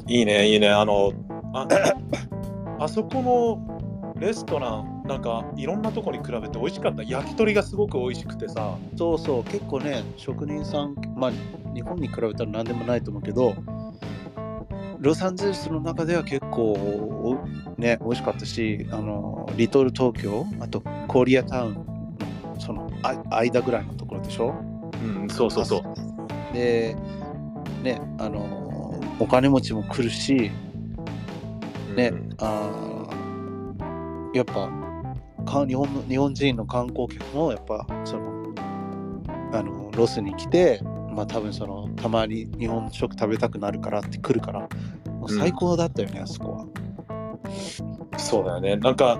いいね、いいね。あの、あ あそこのレストラン、なんかいろんなとこに比べて美味しかった。焼き鳥がすごく美味しくてさ。そうそう結構ね職人さんまあ日本に比べたら何でもないと思うけどロサンゼルスの中では結構おね美味しかったしあのリトル東京あとコリアタウンのそのあ間ぐらいのところでしょ？うん、そうそうそう。でねあのお金持ちも来るしね、うんあーやっぱか日本の日本人の観光客もやっぱそのあのロスに来てまあ多分そのたまに日本食食べたくなるからって来るからもう最高だったよね、あそこは。そうだよね。なんか、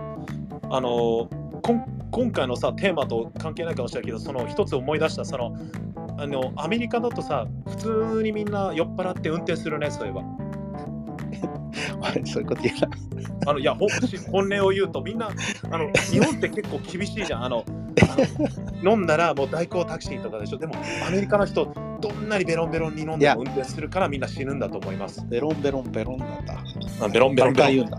あのこん今回のさ、テーマと関係ないかもしれないけど、その一つ思い出した、その、あの、アメリカだとさ、普通にみんな酔っ払って運転するね、そういえば。そういうこと言うな。あのいや本音を言うとみんなあの日本って結構厳しいじゃんあの飲んだらもう代行タクシーとかでしょでもアメリカの人どんなにベロンベロンに飲んでも運転するからみんな死ぬんだと思いますベロンベロンベロンなんだ。あベロンベロンベロン言うんだ。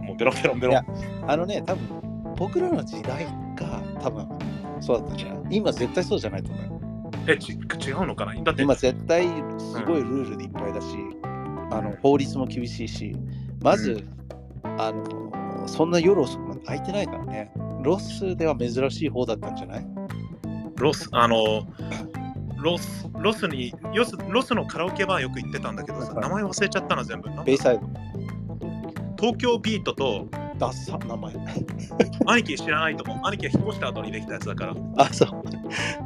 もうベロンベロンベロいやンあのね、多分僕らの時代が多分そうだったんじゃない？今絶対そうじゃないと思うよ。えち違うのかな？だって。今絶対すごいルールでいっぱいだし、あの法律も厳しいし、まず、あのそんな夜遅くまで空いてないからね。ロスでは珍しい方だったんじゃない？ロスあの ロスロスにロスロスのカラオケバーよく行ってたんだけどさはい名前忘れちゃったな全部。ベイサイド。東京ビートとダッサ名前。兄貴知らないと思う。兄貴が引っ越した後にできたやつだから。あ、そう。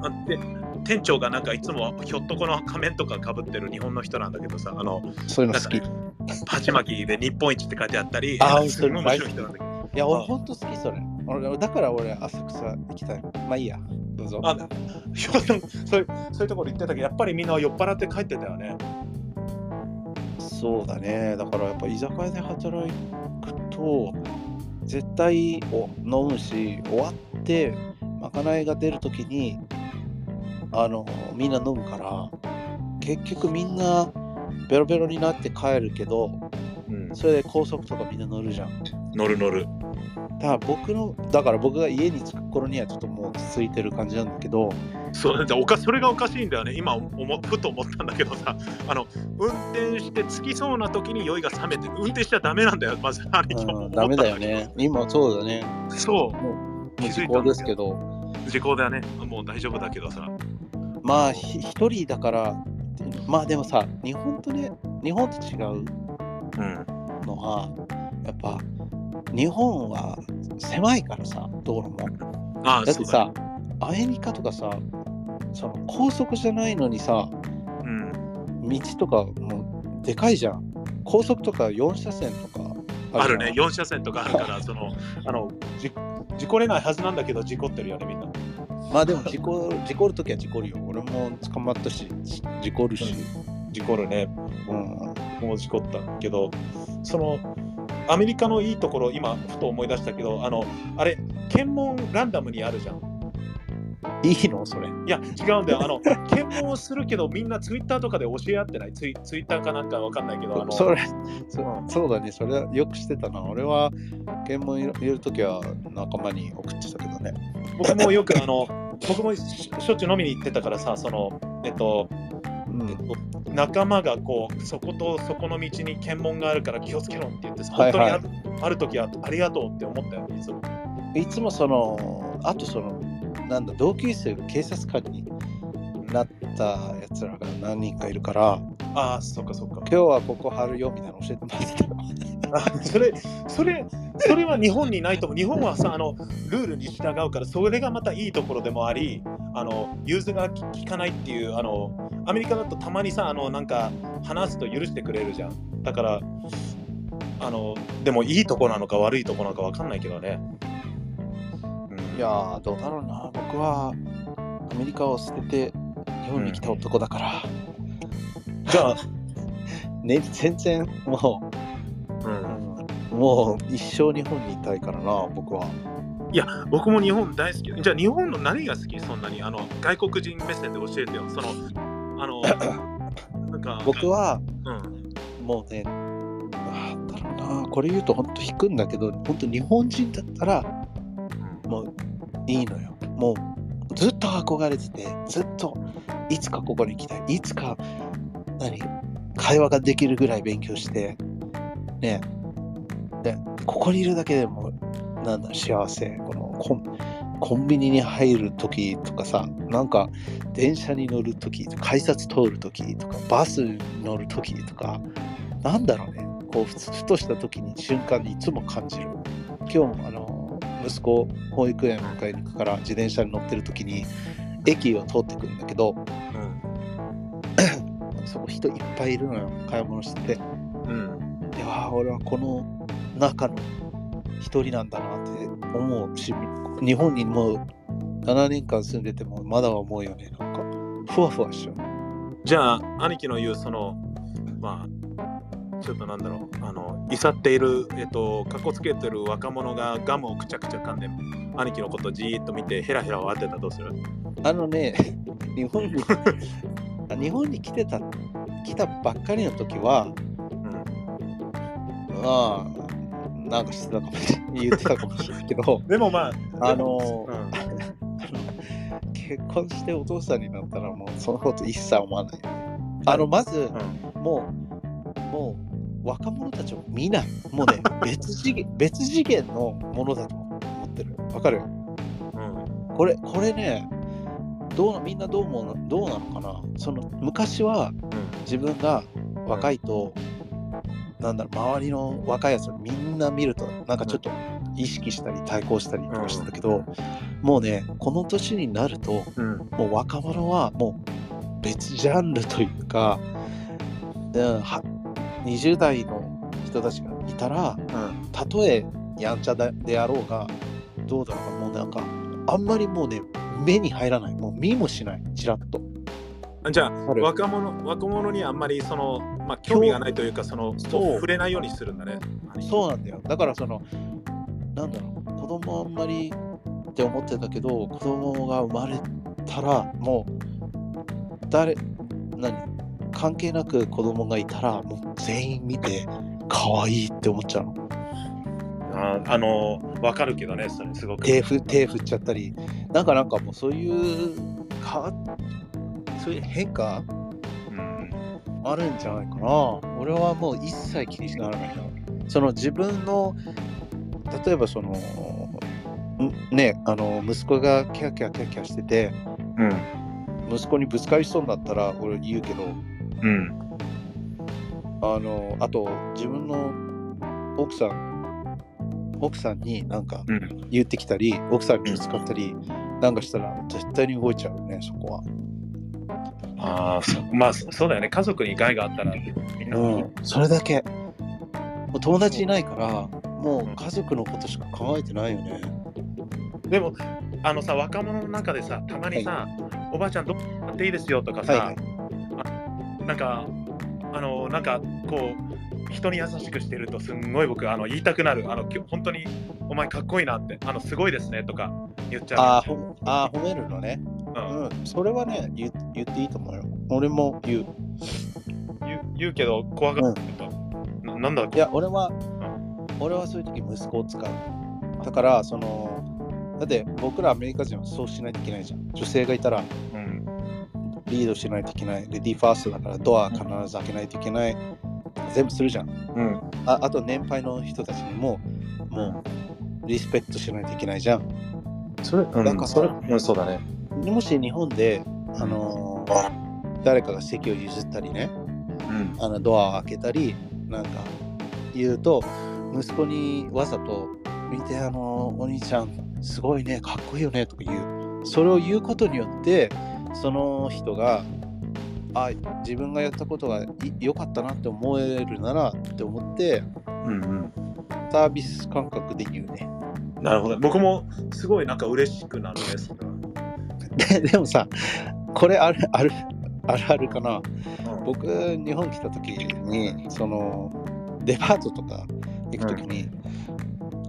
あで店長がなんかいつもひょっとこの仮面とかかぶってる日本の人なんだけどさあのそういうの好き。い鉢巻きで日本一って書いてあったりあーすごい面白い人なんだけどや、俺あほんと好きそれ。俺だから俺浅草行きたい。まあいいや。どうぞ。あ そういうそういうところ行ってたけどやっぱりみんな酔っ払って帰ってたよねそうだね。だからやっぱ居酒屋で働くと、絶対お飲むし、終わって、まかないが出るときに、あの、みんな飲むから、結局みんなベロベロになって帰るけど、うん。それで高速とかみんな乗るじゃん。乗る乗る。だから僕の、だから僕が家に着く頃にはちょっともう落ち着いてる感じなんだけど、そうでおかそれがおかしいんだよね。今思ふと思ったんだけどさ あの運転して着きそうな時に酔いが冷めて運転しちゃダメなんだよ。まず兄貴もうん、ダメだよね。今そうだね。そう。もう時効ですけど、時効だよね。もう大丈夫だけどさまあひ一人だからまあでもさ日本とね日本と違ううんのはやっぱ日本は狭いからさ道路も。ああだってさアメリカとかさその高速じゃないのにさそうん。道とかもうでかいじゃん。高速とか4車線とかあるねじゃん。4車線とかあるからそのあのじ事故れないはずなんだけど事故ってるよねみんなまあでも事故事故るときは事故るよ。俺も捕まったし事故るし、事故るね。うん、もう事故ったけどそのアメリカのいいところ今ふと思い出したけどあのあれ検問ランダムにあるじゃんいいの？それ。いや違うんだよ。あの検問をするけどみんなツイッターとかで教え合ってない？ツイツイッターかなんかわかんないけどあのそれそうんそうだね、それはよくしてたな。俺は検問入れるときは仲間に送ってたけどね。僕もよくあの僕もししょっちゅう飲みに行ってたからさそのえっとうん。えっと、仲間がこうそことそこの道に検問があるから気をつけろって言ってさはいはい。本当にある,、ある時はありがとうって思ったよいつも。いつもその、あとその、なんだ、同級生が警察官になったやつらが何人かいるから、ああそっかそっか。今日はここ貼るよみたいなの教えてもらってた。それそれそれは日本にないと思う。日本はさあのルールに従うからそれがまたいいところでもありあの融通が利利かないっていうあのアメリカだとたまにさあのなんか話すと許してくれるじゃん。だからあのでもいいとこなのか悪いとこなのかわかんないけどね、うんいやー、どうだろうな。僕はアメリカを捨てて日本に来た男だから、じゃあ、ね、全然もうんう、もう一生日本にいたいからな、僕は。いや、僕も日本大好き。じゃあ、日本の何が好き？そんなにあの外国人目線で教えてよ。その、あの、なんか、僕はうん、もうね、なんだろうな、これ言うと本当引くんだけど、本当日本人だったらもういいのよ。もうずっと憧れてて、ずっといつかここに来たい。いつか、何会話ができるぐらい勉強して、ね。で、ここにいるだけでも、なんだ、幸せ。このコンコンビニに入るときとかさ、なんか電車に乗るとき、改札通るときとか、バスに乗るときとか、なんだろうね。こう、ふつふとしたときに瞬間にいつも感じる。今日もあの、息子、保育園迎えに行くから自転車に乗ってるときに、駅を通ってくるんだけど、そこ人いっぱいいるのよ、買い物してて。うん、うん。で、わあ、俺はこの中の一人なんだなって思うし、日本にもう7年間住んでてもまだ思うよね。なんか、ふわふわしちゃう。じゃあ、兄貴の言う、その、まあ、ちょっとなんだろう、あの、いさっている、えっと、かっこつけてる若者がガムをくちゃくちゃ噛んで、兄貴のことじーっと見て、ヘラヘラを当てたらどうする？あのね、日本に、日本に来てた、来たばっかりの時は、うん。まあ、なんかしてたかもしれない、言ってたかもしれないけど、でもまあ、あのうん、結婚してお父さんになったらもうそのこと一切思わない。あの、まず、うん、もう、もう、若者たちを見ない。もうね、別次元、別次元のものだと思ってる。わかる？うん、これ、これね、どうなみんなどう思うの？どうなのかな？その昔は自分が若いと、なんだろう、周りの若いやつをみんな見ると、なんかちょっと意識したり対抗したりとかしてたけど、もうね、この年になると、うん、もう若者はもう別ジャンルというか、うん、は20代の人たちがいたら、たとえやんちゃだであろうが、どうだろうか、もうなんか、あんまりもうね、目に入らない。もう見もしない、ちらっと。うん。じゃあ、若者若者にあんまりその、まあ、興味がないというか、その、そう触れないようにするんだね。そうなんだよ。だからその、なんだろう、子供あんまりって思ってたけど、子供が生まれたら、もう、誰、何？関係なく子供がいたら、もう全員見て、可愛いって思っちゃうの。ああの、わかるけどね、それすごく。手ふ手振っちゃったり、なんかなんかもうそういう、かそういう変化うん、あるんじゃないかな。俺はもう一切気にならないな。その自分の、例えばその、んね、あの、息子がキャーキャーキャーキャーしてて、うん、息子にぶつかりそうになったら俺言うけど、うん、あの、あと自分の奥さん、奥さんになんかうん。言ってきたり、奥さんにぶつかったり、なんかしたら絶対に動いちゃうね、そこは。ああ、そまあ、そそうだよね。家族に害があったら、みんな、うん、それだけ。もう友達いないから、もう家族のことしか考えてないよね。でも、あのさ、若者の中でさ、たまにさ、おばあちゃん、どこやっていいですよとかさ、はいはいなんか、あの、なんか、こう、人に優しくしてると、すんごい僕、あの言いたくなる。あの、本当に、お前かっこいいなって、あの、すごいですねとか言っちゃう。ああー、褒めるのね。うんうん、それはね言、言っていいと思うよ。俺も言う。言うけど、怖がってると、ななんだいや、俺は、俺はそういう時息子を使う。だから、その、だって僕らアメリカ人はそうしないといけないじゃん。女性がいたらうん、リードしないといけない。レディーファーストだからドア必ず開けないといけない。全部するじゃん。うん、ああと年配の人たちにも、もう、リスペクトしないといけないじゃん。それ、うんなんかそれ、うん、そうだね。もし日本で、あのー誰かが席を譲ったりね、うん、あのドアを開けたり、なんか言うと、息子にわざと、見て、あのーお兄ちゃん、すごいね、かっこいいよねとか言う。それを言うことによって、その人が、あ、自分がやったことがい良かったなって思えるならって思って、うん、うん。サービス感覚で言うね。なるほど。僕もすごいなんか嬉しくなるね、それは。ででもさ、これあるあるあるあるかな。うん僕、日本来た時に、その、デパートとか行く時に、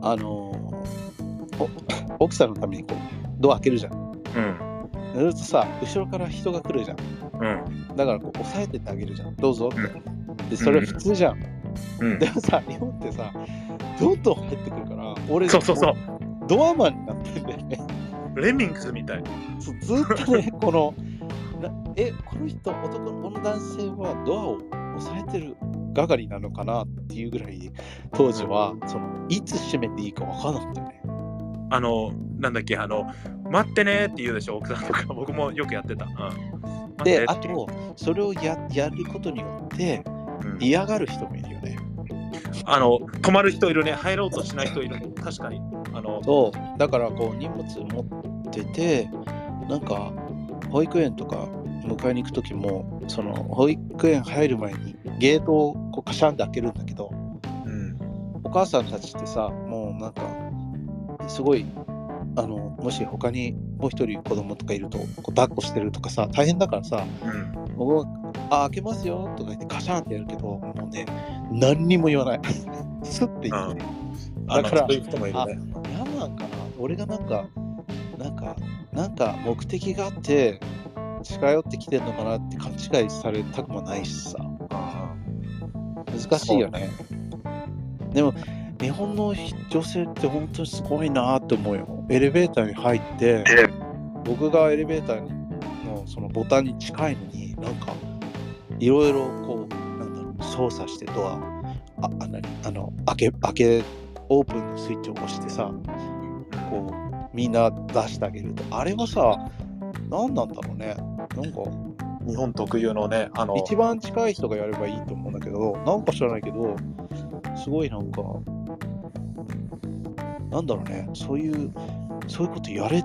あのお、奥さんのためにこうドア開けるじゃん。うん。するとさ、後ろから人が来るじゃん。うん。だからこう押さえてってあげるじゃん。どうぞって。うで、それ普通じゃん。うんで。もさ、日本ってさ、どんどん入ってくるから、俺、そうそうそう。ドアマンになってんだよね。レミングスみたい。ずっとね、この、なえ、この人、男のこの男性はドアを押さえてる係なのかなっていうぐらい、当時は、その、いつ閉めていいか分からなかったよね。あの、なんだっけ、あの、待ってねって言うでしょ、奥さんとか。僕もよくやってた。うん。で、あと、それをややることによって、うん嫌がる人もいるよね。あの、泊まる人いるね。入ろうとしない人いるね。確かに。あの、そう、だからこう荷物持ってて、なんか保育園とか迎えに行く時も、その保育園入る前にゲートをこうカシャンって開けるんだけど、うん。お母さんたちってさ、もうなんか、すごい、あの、もし他にもう一人子供とかいると、こう抱っこしてるとかさ、大変だからさ、うん。僕は、あ、開けますよとか言ってカシャンってやるけど、もうね、何にも言わない。スッて言ってね。だからそういう人もいるね。嫌なんかな俺がなんか、なんか、なんか目的があって、近寄ってきてんのかなって勘違いされたくもないしさ、難しいよね。でも、日本の女性って本当にすごいなって思うよ。エレベーターに入って、僕がエレベーターのそのボタンに近いのに、なんか、いろいろこう、なんだろう、操作してドア、あ、あ何？あの、開け、開け、オープンのスイッチを押してさ、こう、みんな出してあげると。あれはさ、何なんだろうね。なんか、日本特有のね、あの、一番近い人がやればいいと思うんだけど、なんか知らないけど、すごいなんか、なんだろうね、そういう、そういうことやれっ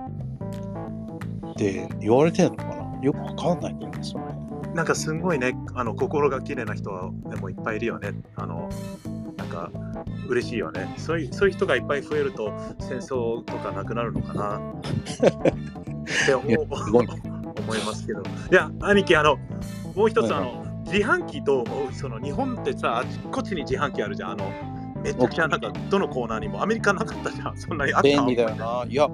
て言われてんのかなよくわかんないんだよね、その辺。なんかすごいね、あの心が綺麗な人はでもいっぱいいるよね。あのなんか嬉しいよね。そういうそういう人がいっぱい増えると戦争とかなくなるのかなって思う い思いますけど。いや、兄貴、あのもう一つ、あの自販機とその日本ってさ、あちこちに自販機あるじゃん。あのめちゃくちゃなんかどのコーナーにもアメリカなかったじゃん。そんなにあった？便利だよな。いや、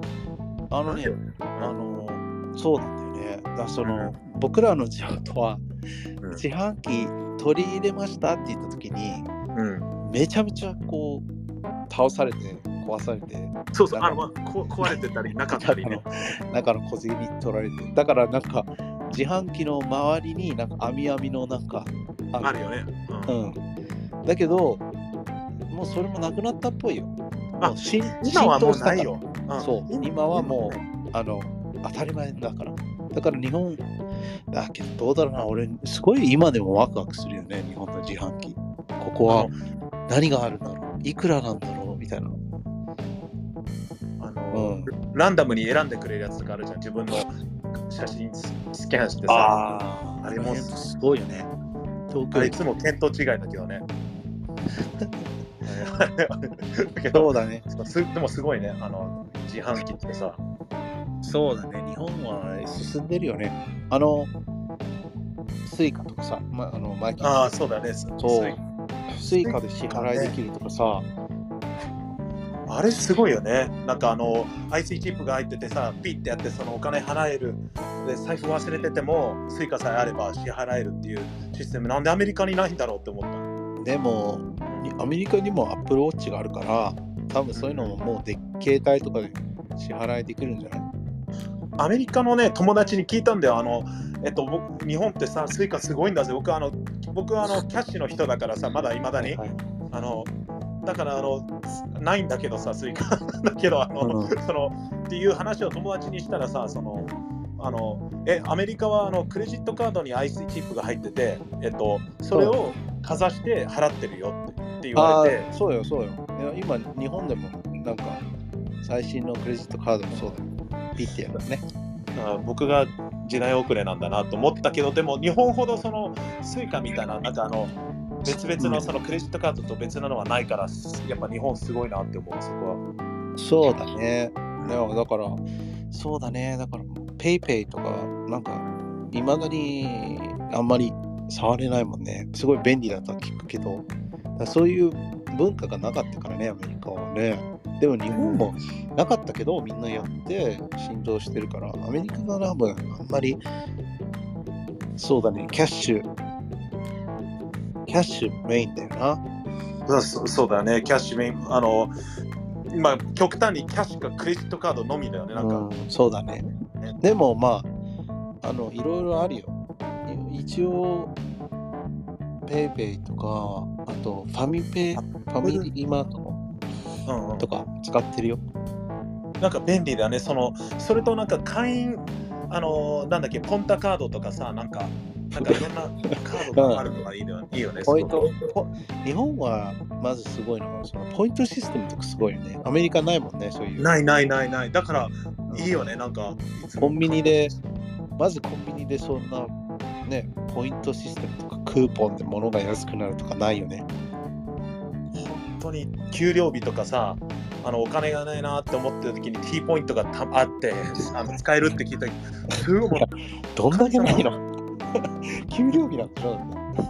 あのね、ああの、そうなんだよね。だその、うん僕らの地元は、うん自販機取り入れましたって言った時に、うん、めちゃめちゃこう、倒されて、壊されて、そうそう、あの、壊れてたりなかったりね。中の小銭に取られて、だからなんか、自販機の周りになんか網網のなんかああるよね。うんうん。だけど、もうそれもなくなったっぽいよ。あもう浸今はもうないよ。うんそう、今はもう、あの、当たり前だから。だから日本、だけどどうだろうな、俺、すごい今でもワクワクするよね、日本の自販機。ここは何があるんだろう、いくらなんだろう、みたいな。あの、うんランダムに選んでくれるやつとかあるじゃん。自分の写真ススキャンしてさ。ああれもすごいよね。いつも見当違いだけどね。だけどそうだね。すでもすごいね、あの自販機ってさ。そうだね。日本は進んでるよね。あの、スイカとかさ、ま、あの、ああ、そうだね。そそうスイカで支払いできるとかさ、あれすごいよね。なんかあの、IC チップが入っててさ、ピッてやってそのお金払える。で、財布忘れてても、スイカさえあれば支払えるっていうシステム。なんでアメリカにないんだろうって思った。でも、にアメリカにも Apple Watch があるから、多分そういうのももうで携帯とかで支払いできるんじゃない？アメリカのね、友達に聞いたんだよ。あの、えっと、僕、日本ってさ、スイカすごいんだぜ。僕、あの、僕はあの、キャッシュの人だからさ、まだいまだに。はいあの、だから、あの、ないんだけどさ、スイカ。だけど、あの、うんその、っていう話を友達にしたらさ、その、あの、え、アメリカはあのクレジットカードに IC チップが入ってて、えっと、それをかざして払ってるよって言あわれてあ、、そうよ、そうよ。今、日本でもなんか、最新のクレジットカードもそうだよ。ピッてやるね。あ僕が時代遅れなんだなと思ったけど、でも日本ほどそのスイカみたいな、なんかあの、別々のそのクレジットカードと別なのはないから、やっぱ日本すごいなって思う、そこは。そうだね。でもだから、そうだね。だから、 PayPay とか、なんか、いまだにあんまり触れないもんね。すごい便利だとは聞くけど、そういう文化がなかったからね、アメリカはね。でも日本もなかったけど、みんなやって浸透してるから、アメリカのラブあんまり、そうだね、キャッシュ、キャッシュメインだよな。そうそうだね、キャッシュメイン、あの、今、極端にキャッシュかクレジットカードのみだよね、なんか。うん、そうだね。でもまあ、あの、いろいろあるよ。一応、 PayPay とか、あとファミペイ、ファミリーマートうんうんとか使ってるよ。なんか便利だね、その、それとなんか会員、あの、なんだっけ、ポンタカードとかさ、なんか、なんかいろんなカードがあるのがいいよ いいよね。ポイント日本はまずすごいのが、そのポイントシステムとかすごいよね。アメリカないもんね、そういう。ないないないない。だから、いいよね、なんか。コンビニで、まずコンビニでそんな、ね、ポイントシステムとかクーポンで物が安くなるとかないよね。本当に給料日とかさ、あのお金がないなって思ってる時に T ポイントがたあって あの使えるって聞いた時すごいもうどんだけないの？給料日なんてどう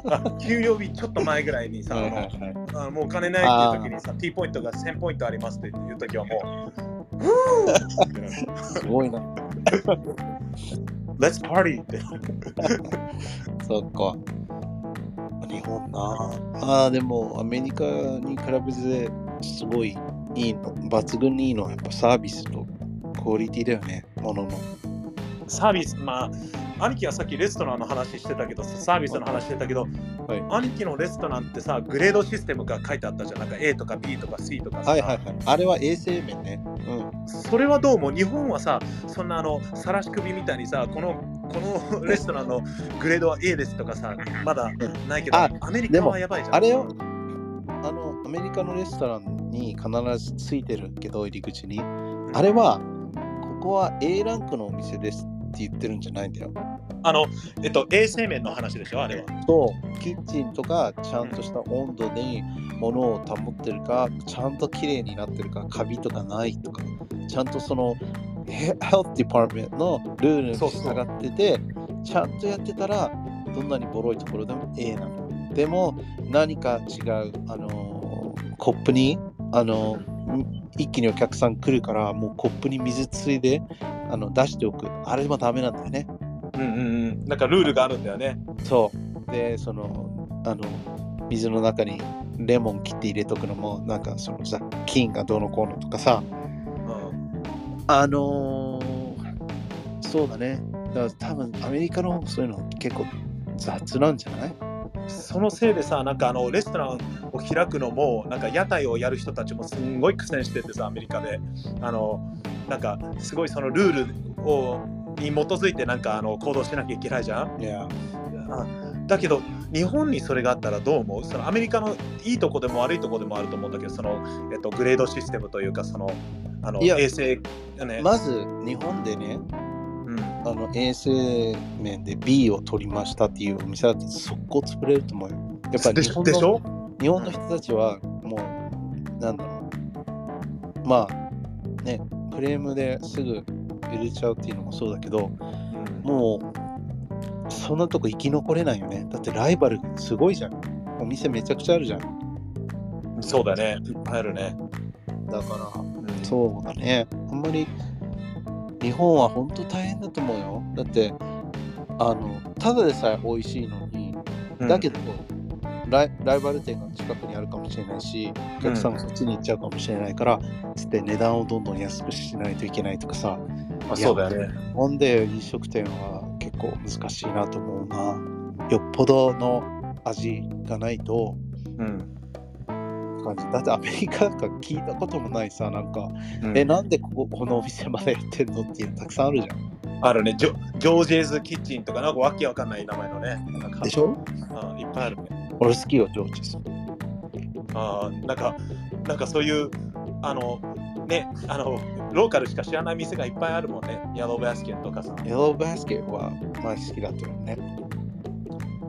あ給料日ちょっと前ぐらいにさ、はいあはいはい。のあもうお金ないっていう時にさ T ポイントが1000ポイントありますっていう時はもう ふすごいな。ぅ Let's party! っ てそっか。日本なああ、でもアメリカに比べてすごいいいの、抜群にいいのはやっぱサービスとクオリティだよね、ものの。サービスまあ兄貴はさっきレストランの話してたけどサービスの話してたけど、はい兄貴のレストランってさグレードシステムが書いてあったじゃんなんか A とか B とか C とかさ、はいはいはい。あれは衛生面ね。うん。それはどうも日本はさそんなあのさらし首みたいにさこのこの レストランのグレードは A ですとかさまだないけどあアメリカはやばいじゃんあれよあの、アメリカのレストランに必ずついてるけど、入り口に。あれは、ここは A ランクのお店ですって言ってるんじゃないんだよ。あのえっと衛生面の話でしょあれはそう、キッチンとかちゃんとした温度で物を保ってるか、ちゃんと綺麗になってるか、カビとかないとか、ちゃんとそのヘ Health Department のルールに従ってて、ちゃんとやってたら、どんなにボロいところでも A なの。でも、何か違う、あのーコップに、あのー一気にお客さん来るから、もうコップに水ついであの出しておく。あれもダメなんだよね。うんうんうんなんかルールがあるんだよねそう。で、その、あの、水の中にレモン切って入れとくのも、なんかそのさ、菌がどうのこうのとかさ、うんあのーそうだね。だから多分アメリカのそういうの結構雑なんじゃない？そのせいでさなんかあのレストランを開くのもなんか屋台をやる人たちもすんごい苦戦しててさアメリカであのなんかすごいそのルールをに基づいてなんかあの行動しなきゃいけないじゃん。いや、あだけど日本にそれがあったらどう思う？そのアメリカのいいとこでも悪いとこでもあると思うんだけどその、えっと、グレードシステムというかそのあの衛生ね、まず日本でね、うん、あの衛生面で B を取りましたっていうお店だって速攻潰れると思うよ。やっぱりで日本のしでしょ、日本の人たちはもう、なんだろう。まあ、ね、クレームですぐ入れちゃうっていうのもそうだけど、うんもう、そんなとこ生き残れないよね。だってライバルすごいじゃん。お店めちゃくちゃあるじゃん。そうだねいっぱいあるね、だから、うんそうだね。あんまり、日本は本当大変だと思うよ。だって、あの、ただでさえ美味しいのに、うんだけど、ライライバル店が近くにあるかもしれないし、お客さんがそっちに行っちゃうかもしれないから、つって値段をどんどん安くしないといけないとかさ、あそうだよねほんで飲食店は結構難しいなと思うな。よっぽどの味がないとうん感じ。だってアメリカなんか聞いたこともないさ、なんか、うんえ、なんでこここのお店までやってんのっていうのたくさんあるじゃん。あるねジョ、ジョージェーズキッチンとか、なんかわけわかんない名前のね。でしょ？あいっぱいあるね。俺好きよ、ジョージさん。あなんか、なんかそういう、あの、ね、あの、ローカルしか知らない店がいっぱいあるもんね。ヤドーバスケットとかさ。イエローバスケは前好きだったよね。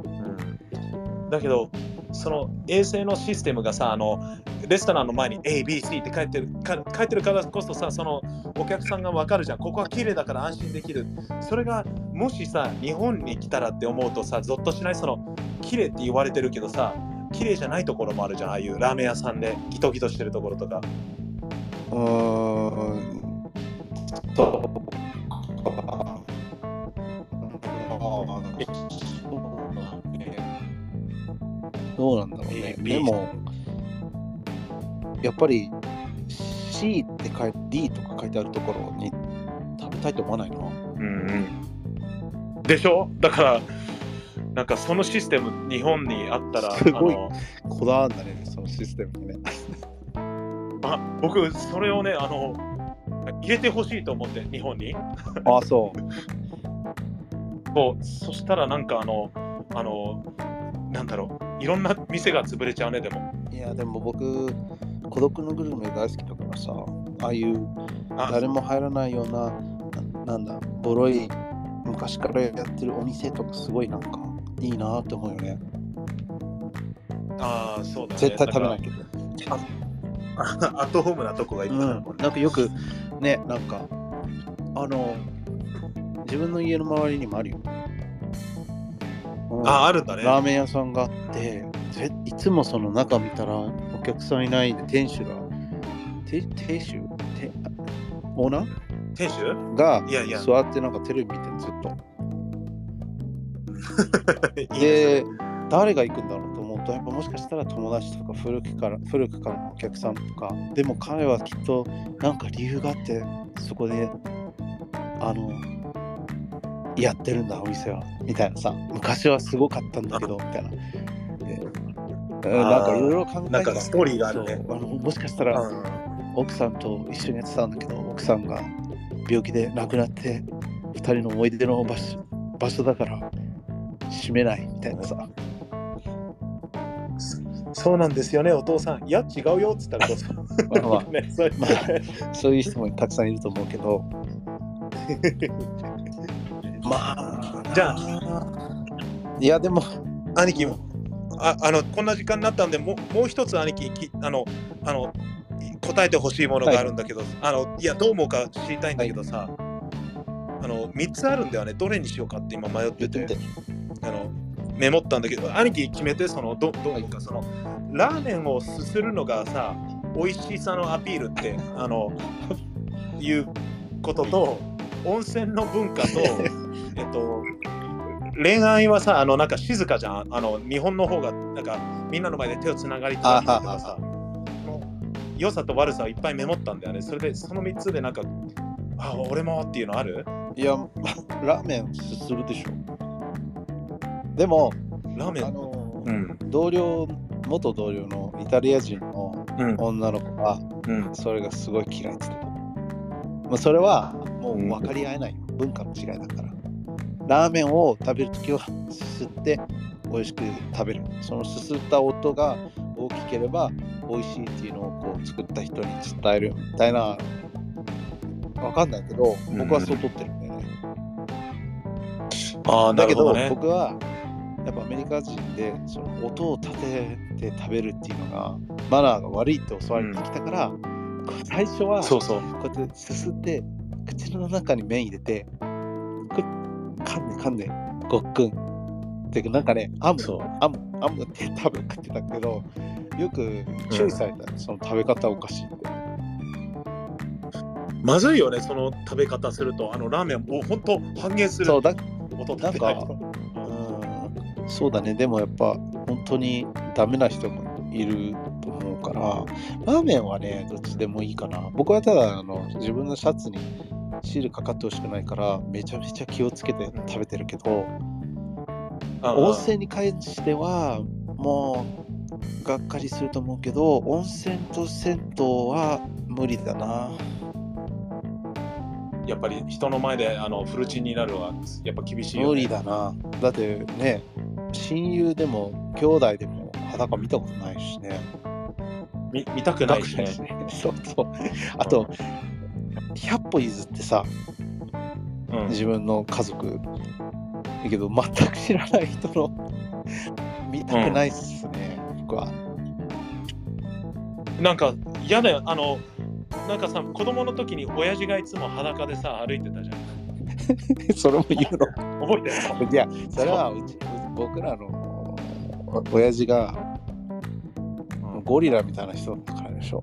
うん、だけど、その衛生のシステムがさ、あの、レストランの前に A、B、C って書いてるか書いてるからこそさ、そのお客さんがわかるじゃん。ここは綺麗だから安心できる。それがもしさ、日本に来たらって思うとさ、ゾッとしない？その綺麗って言われてるけどさ、綺麗じゃないところもあるじゃん。ああいうラーメン屋さんでギトギトしてるところとか。うーん。どうなんだろうね。でも、やっぱり C って書いて D とか書いてあるところに食べたいと思わないな。うんうん。でしょ？だから、なんかそのシステム、日本にあったら、すごいこだわんだね、そのシステムにね。あ僕、それをね、あの、入れてほしいと思って、日本に。ああ、そう。そうそしたら、なんかあの、あの、なんだろう、いろんな店が潰れちゃうね、でも。いや、でも僕、孤独のグルメ大好きだからさ、ああいうあ誰も入らないような、ななんだ、ボロい昔からやってるお店とかすごいなんかいいなって思うよね。あー、そうだね。絶対食べないけど。アットホームなとこがいいあるもんねなんかよくね、なんか、あの、自分の家の周りにもあるよ。うん。あ、あるんだね。ラーメン屋さんがあって、ぜいつもその中見たらお客さんいないんで、店主が、て店主？てオーナー？店主？がいやいや。座ってなんかテレビ見てるずっと。でね、誰が行くんだろうと思うと、やっぱもしかしたら友達とか古くから古くからのお客さんとか、でも彼はきっとなんか理由があって、そこで、あの、やってるんだ、お店は。みたいなさ、昔はすごかったんだけど、みたいな。でなんかいろいろ考えたなんかストーリーがあるねあのもしかしたら、うん奥さんと一緒にやってたんだけど、奥さんが病気で亡くなって、二人の思い出の場所場所だから、閉めないみたいなさ。そうなんですよね、お父さん。いや、違うよっつったらどうぞ。まあ そういう人もたくさんいると思うけど、まあ、じゃあ、いやでも、兄貴も。ああのこんな時間になったんでもうもう一つ兄貴きあのあの答えてほしいものがあるんだけど、あのいやどう思うか知りたいんだけどさ、あの3つあるんだよね。どれにしようかって今迷ってて。あのメモったんだけど兄貴決めてそのどどう思うか。そのラーメンをすするのがさ美味しさのアピールってあの いうことと温泉の文化と えっと恋愛はさあのなんか静かじゃん。あの日本の方がなんかみんなの前で手をつながりたいとかさ。の良さと悪さをいっぱいメモったんだよね。それでその3つでなんかあ俺もっていうのある？いや、ラーメンすするでしょ。でも、あラーメン？の、うん。同僚、元同僚のイタリア人のうん。女の子が、うん。それがすごい嫌いって言ってた。まあ、それはもう分かり合えない。よ。文化の違いだから。ラーメンを食べるときはすすって美味しく食べる。そのすすった音が大きければ美味しいっていうのをこう作った人に伝えるみたいな。わかんないけど、僕はそう取ってるんだよね。ああなだけど、ね僕はやっぱアメリカ人でその音を立てて食べるっていうのがマナーが悪いって教わりてきたから、最初はこうやってすすって口の中に麺入れてく噛んで噛ん。でごっくん。ってなんかねアムアムアムって多分食ってたけどよく注意された、その食べ方おかしいって。まずいよねその食べ方すると。あのラーメンを本当半減するそうだ音ないとうんそうだね。でもやっぱ本当にダメな人もいると思うからラーメンはねどっちでもいいかな。僕はただあの自分のシャツにシールかかってほしくないからめちゃめちゃ気をつけて食べてるけど、あ温泉に関してはもうがっかりすると思うけど温泉と銭湯は無理だな。やっぱり人の前であのフルチンになるのはやっぱ厳しいよ、無ね、理だな。だってね親友でも兄弟でも裸見たことないしね。見見たくないしね。そうそう。あと100歩譲ってさうん。自分の家族。だけど全く知らない人の 見たくないっすね、僕は。なんか嫌だよ。あのなんかさ子供の時に親父がいつも裸でさ歩いてたじゃん。それも言うの？覚えてる？いや、それはうち僕らの親父がゴリラみたいな人だったからでしょ。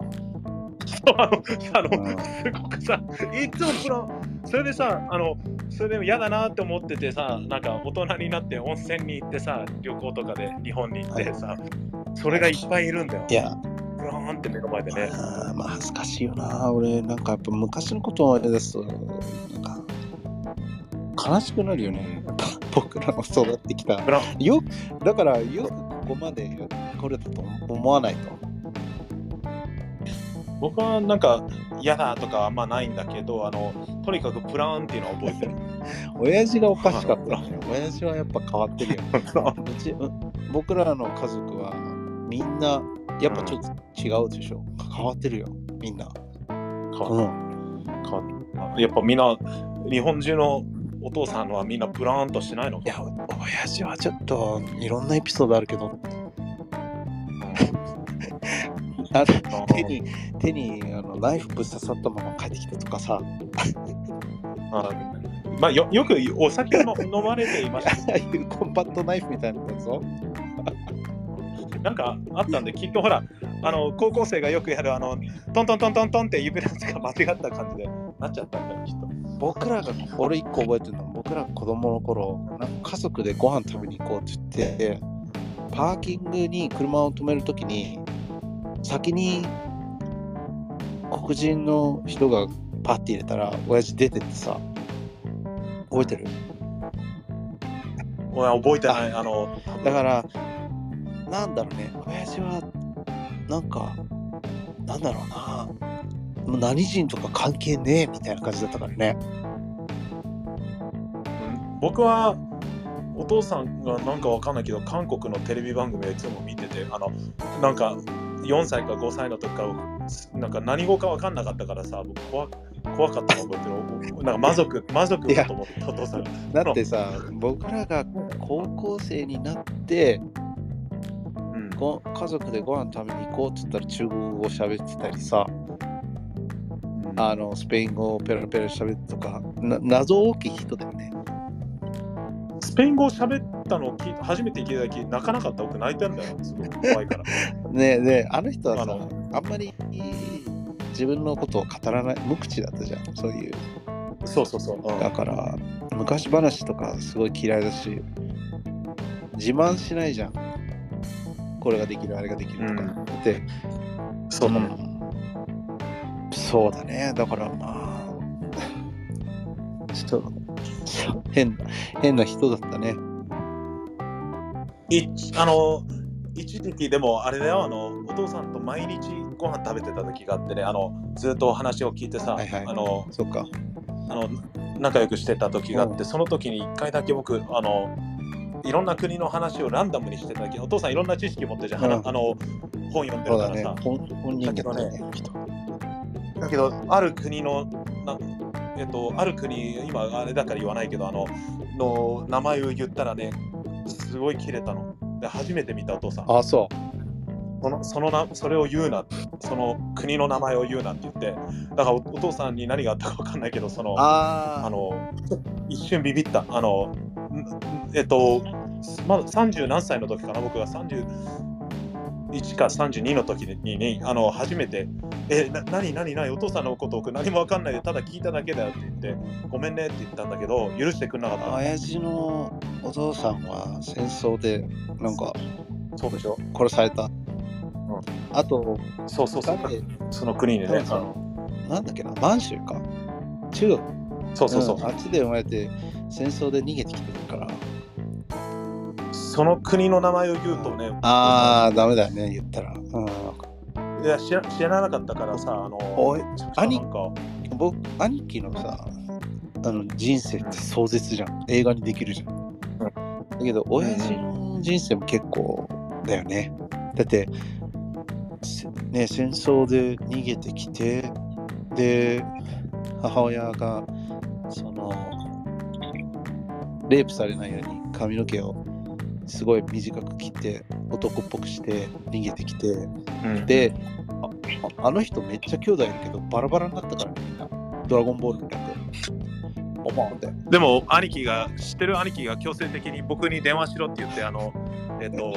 そうあのあの、うんすごくさいつもプランそれでさあのそれでも嫌だなって思っててさなんか大人になって温泉に行ってさ旅行とかで日本に行ってさ、それがいっぱいいるんだよいや、プラーンって目の前でねあーまあ恥ずかしいよな。俺、なんかやっぱ昔のことを思い出すと、なんか、悲しくなるよね。やっぱ僕らの育ってきた。よだから、よくここまで来れたと思わないと。僕はなんか嫌だとかあんまないんだけどあのとにかくプラーンっていうのを覚えてる 親父がおかしかったよね。親父はやっぱ変わってるよ。うちうん僕らの家族はみんなやっぱちょっと違うでしょ。変わってるよ、みんな。変わうん。変わやっぱみんな日本中のお父さんはみんなプラーンとしないのいや、親父はちょっといろんなエピソードあるけど、あ手に手にあのナイフぶっ刺さったまま帰ってきたとかさ、あまあよよくお酒も飲まれていました。あ あいうコンパクトナイフみたいなやつを。なんかあったんで、きっとほら、あの高校生がよくやるあのトントントントントンって指のやつが間違った感じでなっちゃったんだよ、きっと。僕らが、俺一個覚えてるのは、僕らが子供の頃、なんか家族でご飯食べに行こうって言って、パーキングに車を止めるときに、先に黒人の人がパッて入れたら、親父出てってさ、覚えてる？俺は覚えてない。あのだから、なんだろうね、親父は、なんか、なんだろうな、もう何人とか関係ねえみたいな感じだったからね。うん僕はお父さんがなんかわかんないけど、韓国のテレビ番組をいつも見てて、あのなんか4歳か5歳の時から、なんか何語かわかんなかったからさ、僕怖怖かったの覚えてる。なんか魔族、魔族だと思って、お父さんが。だってさ、僕らが高校生になって、うんご家族でご飯食べに行こうって言ったら中国語喋ってたりさ、あのスペイン語をペラペラ喋ってとか、な謎大きい人だよね。スペイン語を喋ったのを初めて聞いた時泣かなかった僕泣いてんだよすごい怖いから ねねあの人はさあのあんまり自分のことを語らない、無口だったじゃん、そういう。そうそうそう、うんだから、昔話とかすごい嫌いだし、自慢しないじゃん。これができる、あれができるとか。うんで、そうう、んそうだね。だからまあ、ちょっと変変な人だったね。いあの一時期でもあれだよあのお父さんと毎日ご飯食べてた時があってねあのずっとお話を聞いてさ、はいはいあのそっか。あの仲良くしてた時があって、うんその時に一回だけ僕あのいろんな国の話をランダムにしてた時お父さんいろんな知識持ってるじゃん、うんあの本読んでるからさ。本本人だったね。人だけど、ある国の、なえっと、ある国、今あれだから言わないけど、あの、の名前を言ったらね、すごい切れたの。で、初めて見たお父さん。あ、そう。そのそのなそれを言うなって、その国の名前を言うなって言って、だからおお父さんに何があったかわかんないけど、その、ああの、一瞬ビビった。あの、んえっと、まだ30何歳の時かな、僕が31か32の時ににあの初めて、え、な、何、何、何、お父さんのことを何もわかんないで、ただ聞いただけだよって言って、ごめんねって言ったんだけど、許してくれなかった。親父のお父さんは戦争でなんかそうでしょ？殺された。あと、そうそうそう。誰その国にね。なんだっけな、満州か。中国。そうそうそう。んあっちで生まれて戦争で逃げてきてるから。その国の名前を言うとね、ああ、ダメだよね、言ったら。うん、いや知ら知らなかったからさ、あの、兄僕、兄貴のさ、あの人生って壮絶じゃん。映画にできるじゃん。だけど、親父の人生も結構だよね。だって、せね、戦争で逃げてきて、で、母親が、その、レイプされないように髪の毛をすごい短く切って、男っぽくして逃げてきて、うん、であ、の人めっちゃ兄弟いるけど、バラバラになったからねみんな。ドラゴンボールみたいな。でも兄貴が知ってる兄貴が強制的に僕に電話しろって言ってあのえっと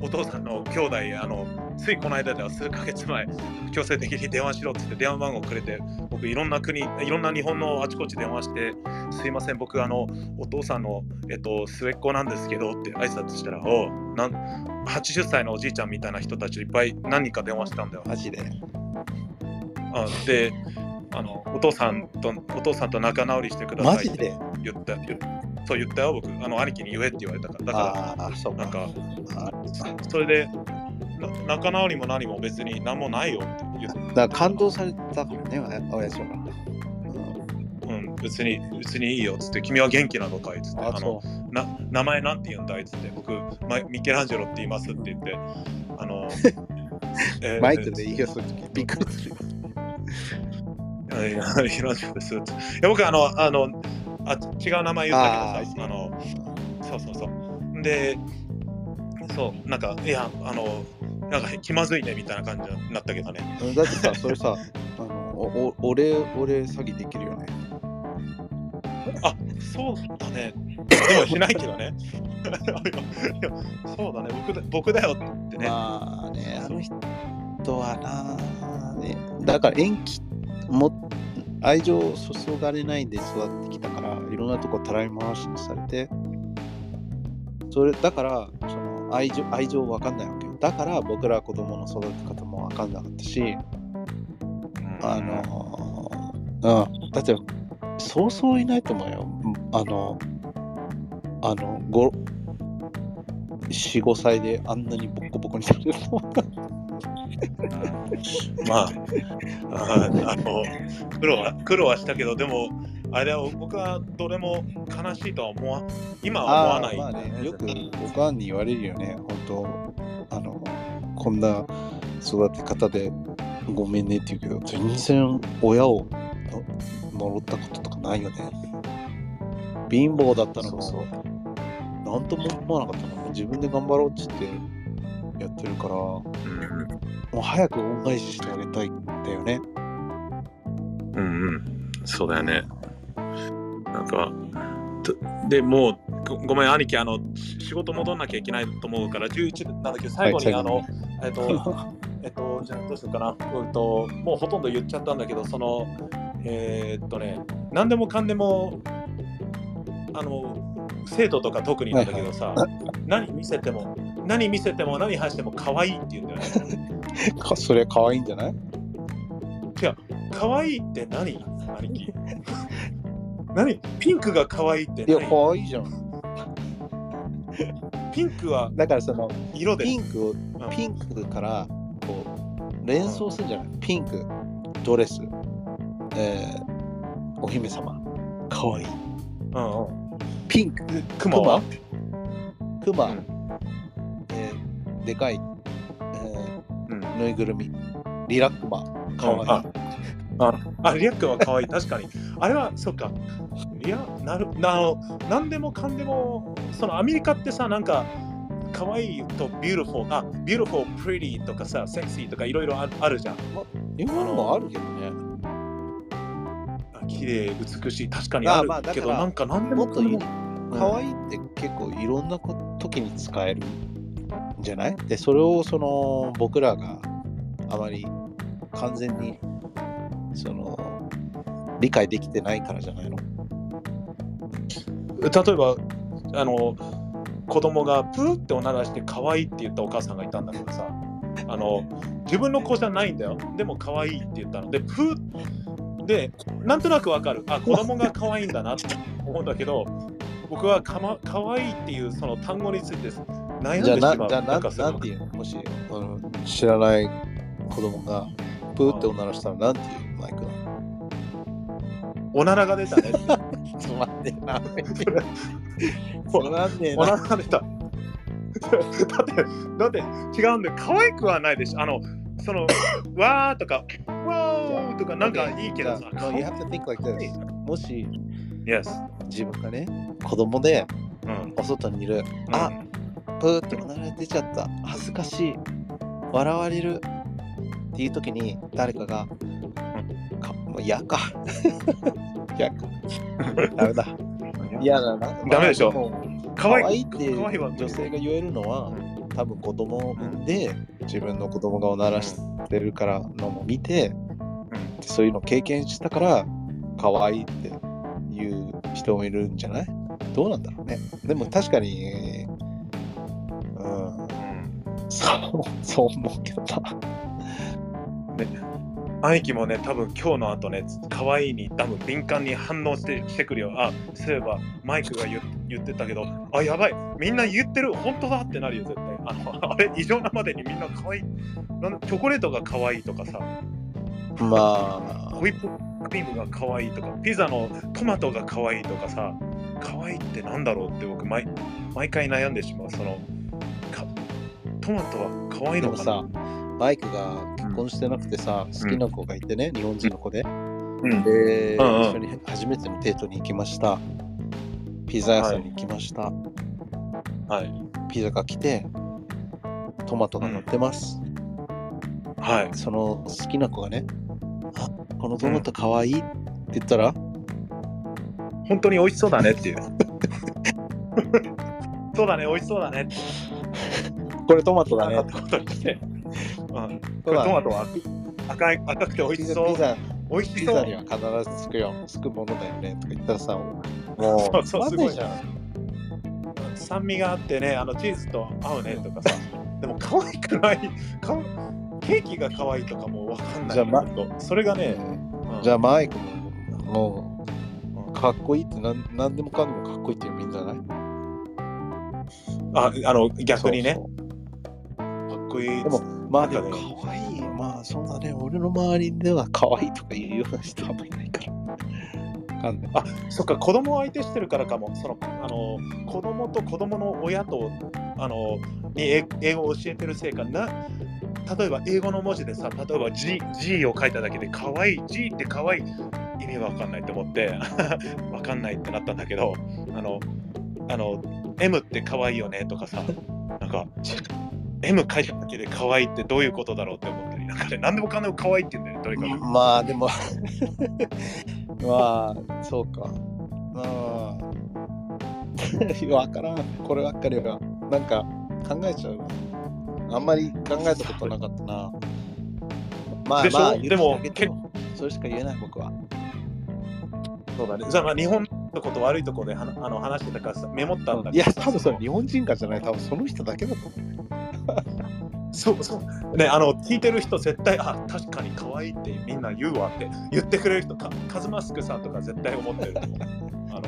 お父さんの兄弟あのついこの間では数ヶ月前強制的に電話しろって言って電話番号くれて僕いろんな国いろんな日本のあちこち電話してすいません僕あのお父さんの、えっと、末っ子なんですけどって挨拶したらおうなん80歳のおじいちゃんみたいな人たちいっぱい何人か電話したんだよ。マジで。あであのお父さんとお父さんと仲直りしてくださいって言った言そう言ったよ。僕あの兄貴に言えって言われたから。だからなんかあそれでな仲直りも何も別に何もないよって言って、だから感動されたからね、おやじは。うん、別に別にいいよっつって君は元気なのかいっつって。ああのな名前なんて言うんだいっつって僕ミケランジェロって言いますって言って。あの えーマイクでいいよ、その時。びっくりするよ。いやいやミケランジェロですいや僕あのあのあ違う名前言ったけどさあのそうそうそう。で、そう、なんか、いや、あの、なんか気まずいねみたいな感じになったけどね。うんだってさ、それさ、あのおお俺、俺詐欺できるよね。あ、そうだね。でもしないけどね。そうだね僕だ、僕だよってね。まあね、あの人はな、ね、だから延期も愛情を注がれないで育ってきたから、いろんなとこたらい回しにされて、それだからその愛情愛情わかんないわけよ。だから僕ら子供の育て方もわかんなかったし、あの、うん、だってそうそういないと思うよ。あの、あの、ご4、5歳であんなにボッコボコになるの。まあ、ああの苦労は苦労はしたけど、でも、あれは僕はどれも悲しいとは思わ今は思わない。まあね、よくおかんに言われるよね、本当あの、こんな育て方でごめんねって言うけど、全然親をの呪ったこととかないよね。貧乏だったのも、そうなんとも思わなかったの。自分で頑張ろうって言ってやってるから、もうんう早く恩返ししてあげたいんだよね。うんうん、そうだよね。なんか、とでもうご、ごめん、兄貴、あの、仕事戻んなきゃいけないと思うから、11なんだけど、最後に、はいあの、えっと、えっと、じゃあどうしようかな。うんと、もうほとんど言っちゃったんだけど、その、えーっとね、何でもかんでも、あの、生徒とか特になんだけどさ、何見せても、何見せても何話しても可愛いって言うんだよね。か それ可愛いんじゃない？可愛いって何？兄貴。何？ピンクが可愛いっていや、何可愛いじゃん。ピンクはだからその、色でピンクを、ピンクからこう連想するんじゃない？ピンク、ドレス、えー、お姫様、かわい。い。うんうん。ピンク、クマ、うん。えーでかい、えうんー、ぬいぐるみ、リラックマ、かわいい。あああ、リアックは可愛い、確かに。あれは、そっか。いや、なる、なあの、なんでもかんでも、そのアメリカってさ、なんか、可愛いと beautiful、あ、beautiful, pretty とかさ、sexy とかいろいろああるじゃん。日本もあるけどね。あ綺麗、美しい、確かにあるあまあなんかなんでもっといい。可愛いって結構いろんなこ時に使えるんじゃないでそれをその僕らがあまり完全にその理解できてないからじゃないの？例えば、あの、子供がプーっておならして可愛いって言ったお母さんがいたんだけどさ、あの、自分の子じゃないんだよ。でも可愛いって言ったの。で、プーで、なんとなくわかる。あ、子供が可愛いんだなって思うんだけど、僕はか、ま、可愛いっていうその単語について悩んじゃあでしまう。なじゃあなんかそのなんていうのもしあの知らない子供がプーっておならしたらなんていうマイクなおならが出たね。のつまんねえなつまんねえおなならが出た。だって、だって違うんだよ。可愛くはないでしょ。あの、その、わーとか、わーとかなんかいいけどさ。No, you have to think like this もし Yes。自分がね子供でうん。お外にいるあプーっておなら出ちゃった。恥ずかしい。笑われる。っていう時に誰かがかもう嫌か。嫌か。ダメだ。嫌だ。な。ダメでしょ。まあも可可愛い愛いって女性が言えるのは多分子供を産ん。で、自分の子供がおならしてるからのも見て、そういうの経験したから可愛いっていう人もいるんじゃない？どうなんだろうね。でも確かに、うん、うんそう、そう思うけどな。マイキもね、多分今日の後ね、可愛いに多分敏感に反応してしてくるよ。あ、そういえばマイクが言言ってたけど、あ、やばい、みんな言ってる、本当だってなるよ、絶対。あの あれ、異常なまでにみんな可愛い。なんチョコレートが可愛いとかさ、まホイップクリームが可愛いとか、ピザのトマトが可愛いとかさ、可愛いってなんだろうって僕毎、毎回悩んでしまう。そのかトマトは可あ、愛いのかな？でもさ、マイクが結婚してなくてさ、好きな子がいてね、日本人の子で。うんで、うんうん一緒に初めてのデートに行きました。ピザ屋さんに行きました。はい。ピザが来て、トマトが乗ってます。はい。その好きな子がね、あこのトマトかわいいって言ったら、本当に美味しそうだねっていう。そうだね、美味しそうだねって。これトマトだねっ。たことにして。うん、これトマトは赤い赤くて美味ピしそう。ザピザ美味しそうピザに。は必ずつくよ。つくものだよね。とか言ったらさ、もう、そうそうわかんないじゃん。酸味があってね、あのチーズと合うねとかさ。でも可愛くない。かわケーキが可愛いとかもわかんない。じゃあまそれがね、うんうんじゃあマイクも、もう、かっこいいってなん何でもかんでもかっこいいって言うんじゃない？ああの逆にねこいい。でも、まあでもなんかね可愛い。まあそうだね。俺の周りでは可愛いとか言うような人はあんまりいないから。わかんないあそっか子供を相手してるからかもそのあの子供と子供の親とあのに英語を教えてるせいかな例えば英語の文字でさ例えば G, G を書いただけで可愛いい G って可愛いい意味わかんないと思って わかんないってなったんだけどあのあの M って可愛いよねとかさなんか M 書いただけで可愛いってどういうことだろうって思ったりなんかね何でもかんでも可愛いって言うんだよねとにかくまあでも まあそうか。まあ わからん。こればっかりはなんか考えちゃう。あんまり考えたことなかったな。まあまあでもそれしか言えない僕は。そうだね。じゃあ、まあ、日本のこと悪いところではなあの話してたからさメモったんだいや多分それ日本人かじゃない多分その人だけだと思そうそう。ね、あの、聞いてる人絶対、あ、確かに可愛いってみんな言うわって言ってくれる人、かカズマスクさんとか絶対思ってる。あの、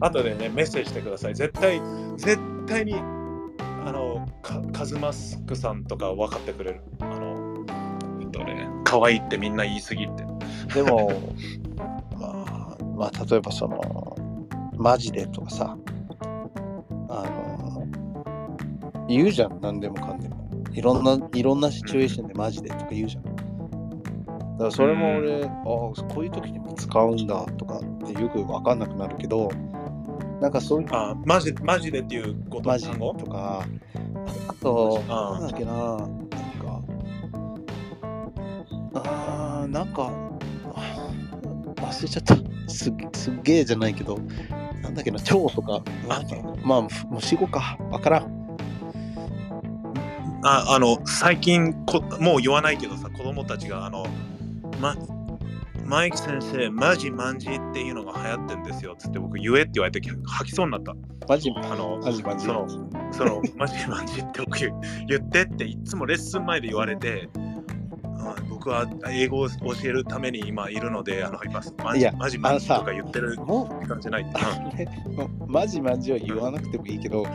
後でね、メッセージしてください。絶対、絶対に、あの、かカズマスクさんとか分かってくれる。あの、えっとね、可愛いってみんな言いすぎって。うでも まあまあ例えばそのマジでとかさあの言うじゃん何でもかんでも。いろんないろんなシチュエーションでマジでとか言うじゃん。だからそれも俺、ああこういう時にも使うんだとかってよく分かんなくなるけどなんかそういうあ、マジマジでっていうことマジとかあとあなんだっけななんかあーなんかあ忘れちゃった。すっすっげえじゃないけどなんだっけな蝶とか。なんかまあふ虫語か。わからん。ああの最近こもう言わないけどさ子供たちがあの、ま、マイク先生マジマンジっていうのが流行ってんですよつって僕言えって言われて吐きそうになった。マジ？あのマジマジ？そのそのマジマンジって僕言言ってっていつもレッスン前で言われてあ僕は英語を教えるために今いるのであの今マジマジマンジとか言ってる感じない、マジマジは言わなくてもいいけど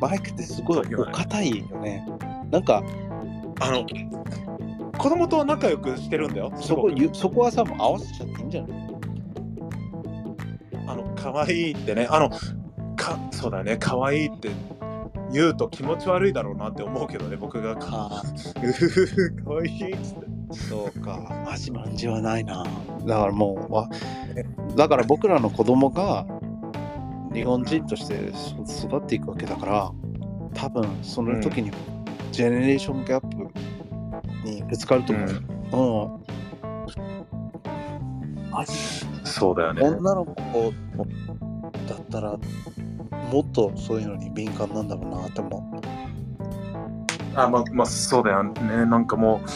マイクってすごいお堅いよね。なんかあの子供と仲良くしてるんだよ。すそこそこはさもう合わせちゃっていいんじゃない？あの可愛いってね、あのかそうだね、可愛いって言うと気持ち悪いだろうなって思うけどね、僕が。かあ。うふふふ可愛いっつって。そうか、マジマンジはないな。だからもうわ、だから僕らの子供が日本人としてそ育っていくわけだから、多分その時にジェネレーションギャップにぶつかると思う。うん。マジそうだよね。女の子だったらもっとそういうのに敏感なんだろうなって思う。あ、まあ、まあ、そうだよね。なんかもう、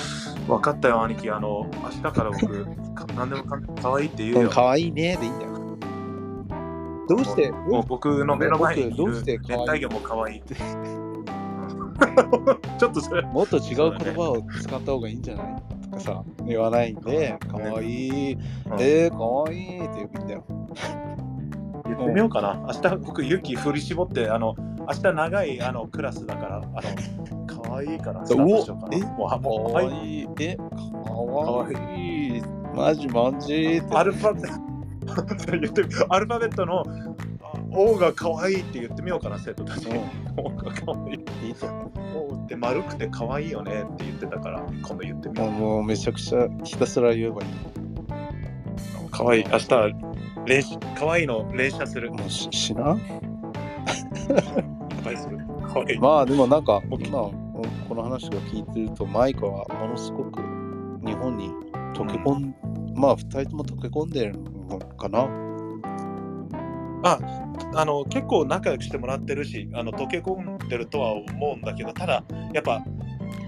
分かったよ、兄貴。あの、明日から僕、か何でもかんかわいいって言うよ。かわいいねでいいんだよ。どうして？もう僕の目の前にいる熱帯魚も可愛いって。ちょっとそれ、もっと違う言葉を使った方がいいんじゃない？とかさ、言わないんで、かわいい、えー、かわいいって言うんだよ。言ってみようかな。明日僕、勇気振り絞って、あの、明日長いあのクラスだから、あの、可愛いからスタートしようかな。え？もう可わ愛い。え、かわいい。マジマジ。アルファベット言ってみアルファベットのあ O が可愛いって言ってみようかな、生徒たちに。O が可愛い。いいと思 O って丸くて可愛いよねって言ってたから、今度言ってみう。よもうもうめちゃくちゃひたすら言えばいい。う。可愛い。明日、練習可愛いの連射する。もうししな？可愛いする。可愛い。まあでもなんか僕今この話が聞いてるとマイカはものすごく日本に溶け込ん、まあ二人とも溶け込んでるのかな？あの結構仲良くしてもらってるしあの溶け込んでるとは思うんだけどただやっぱ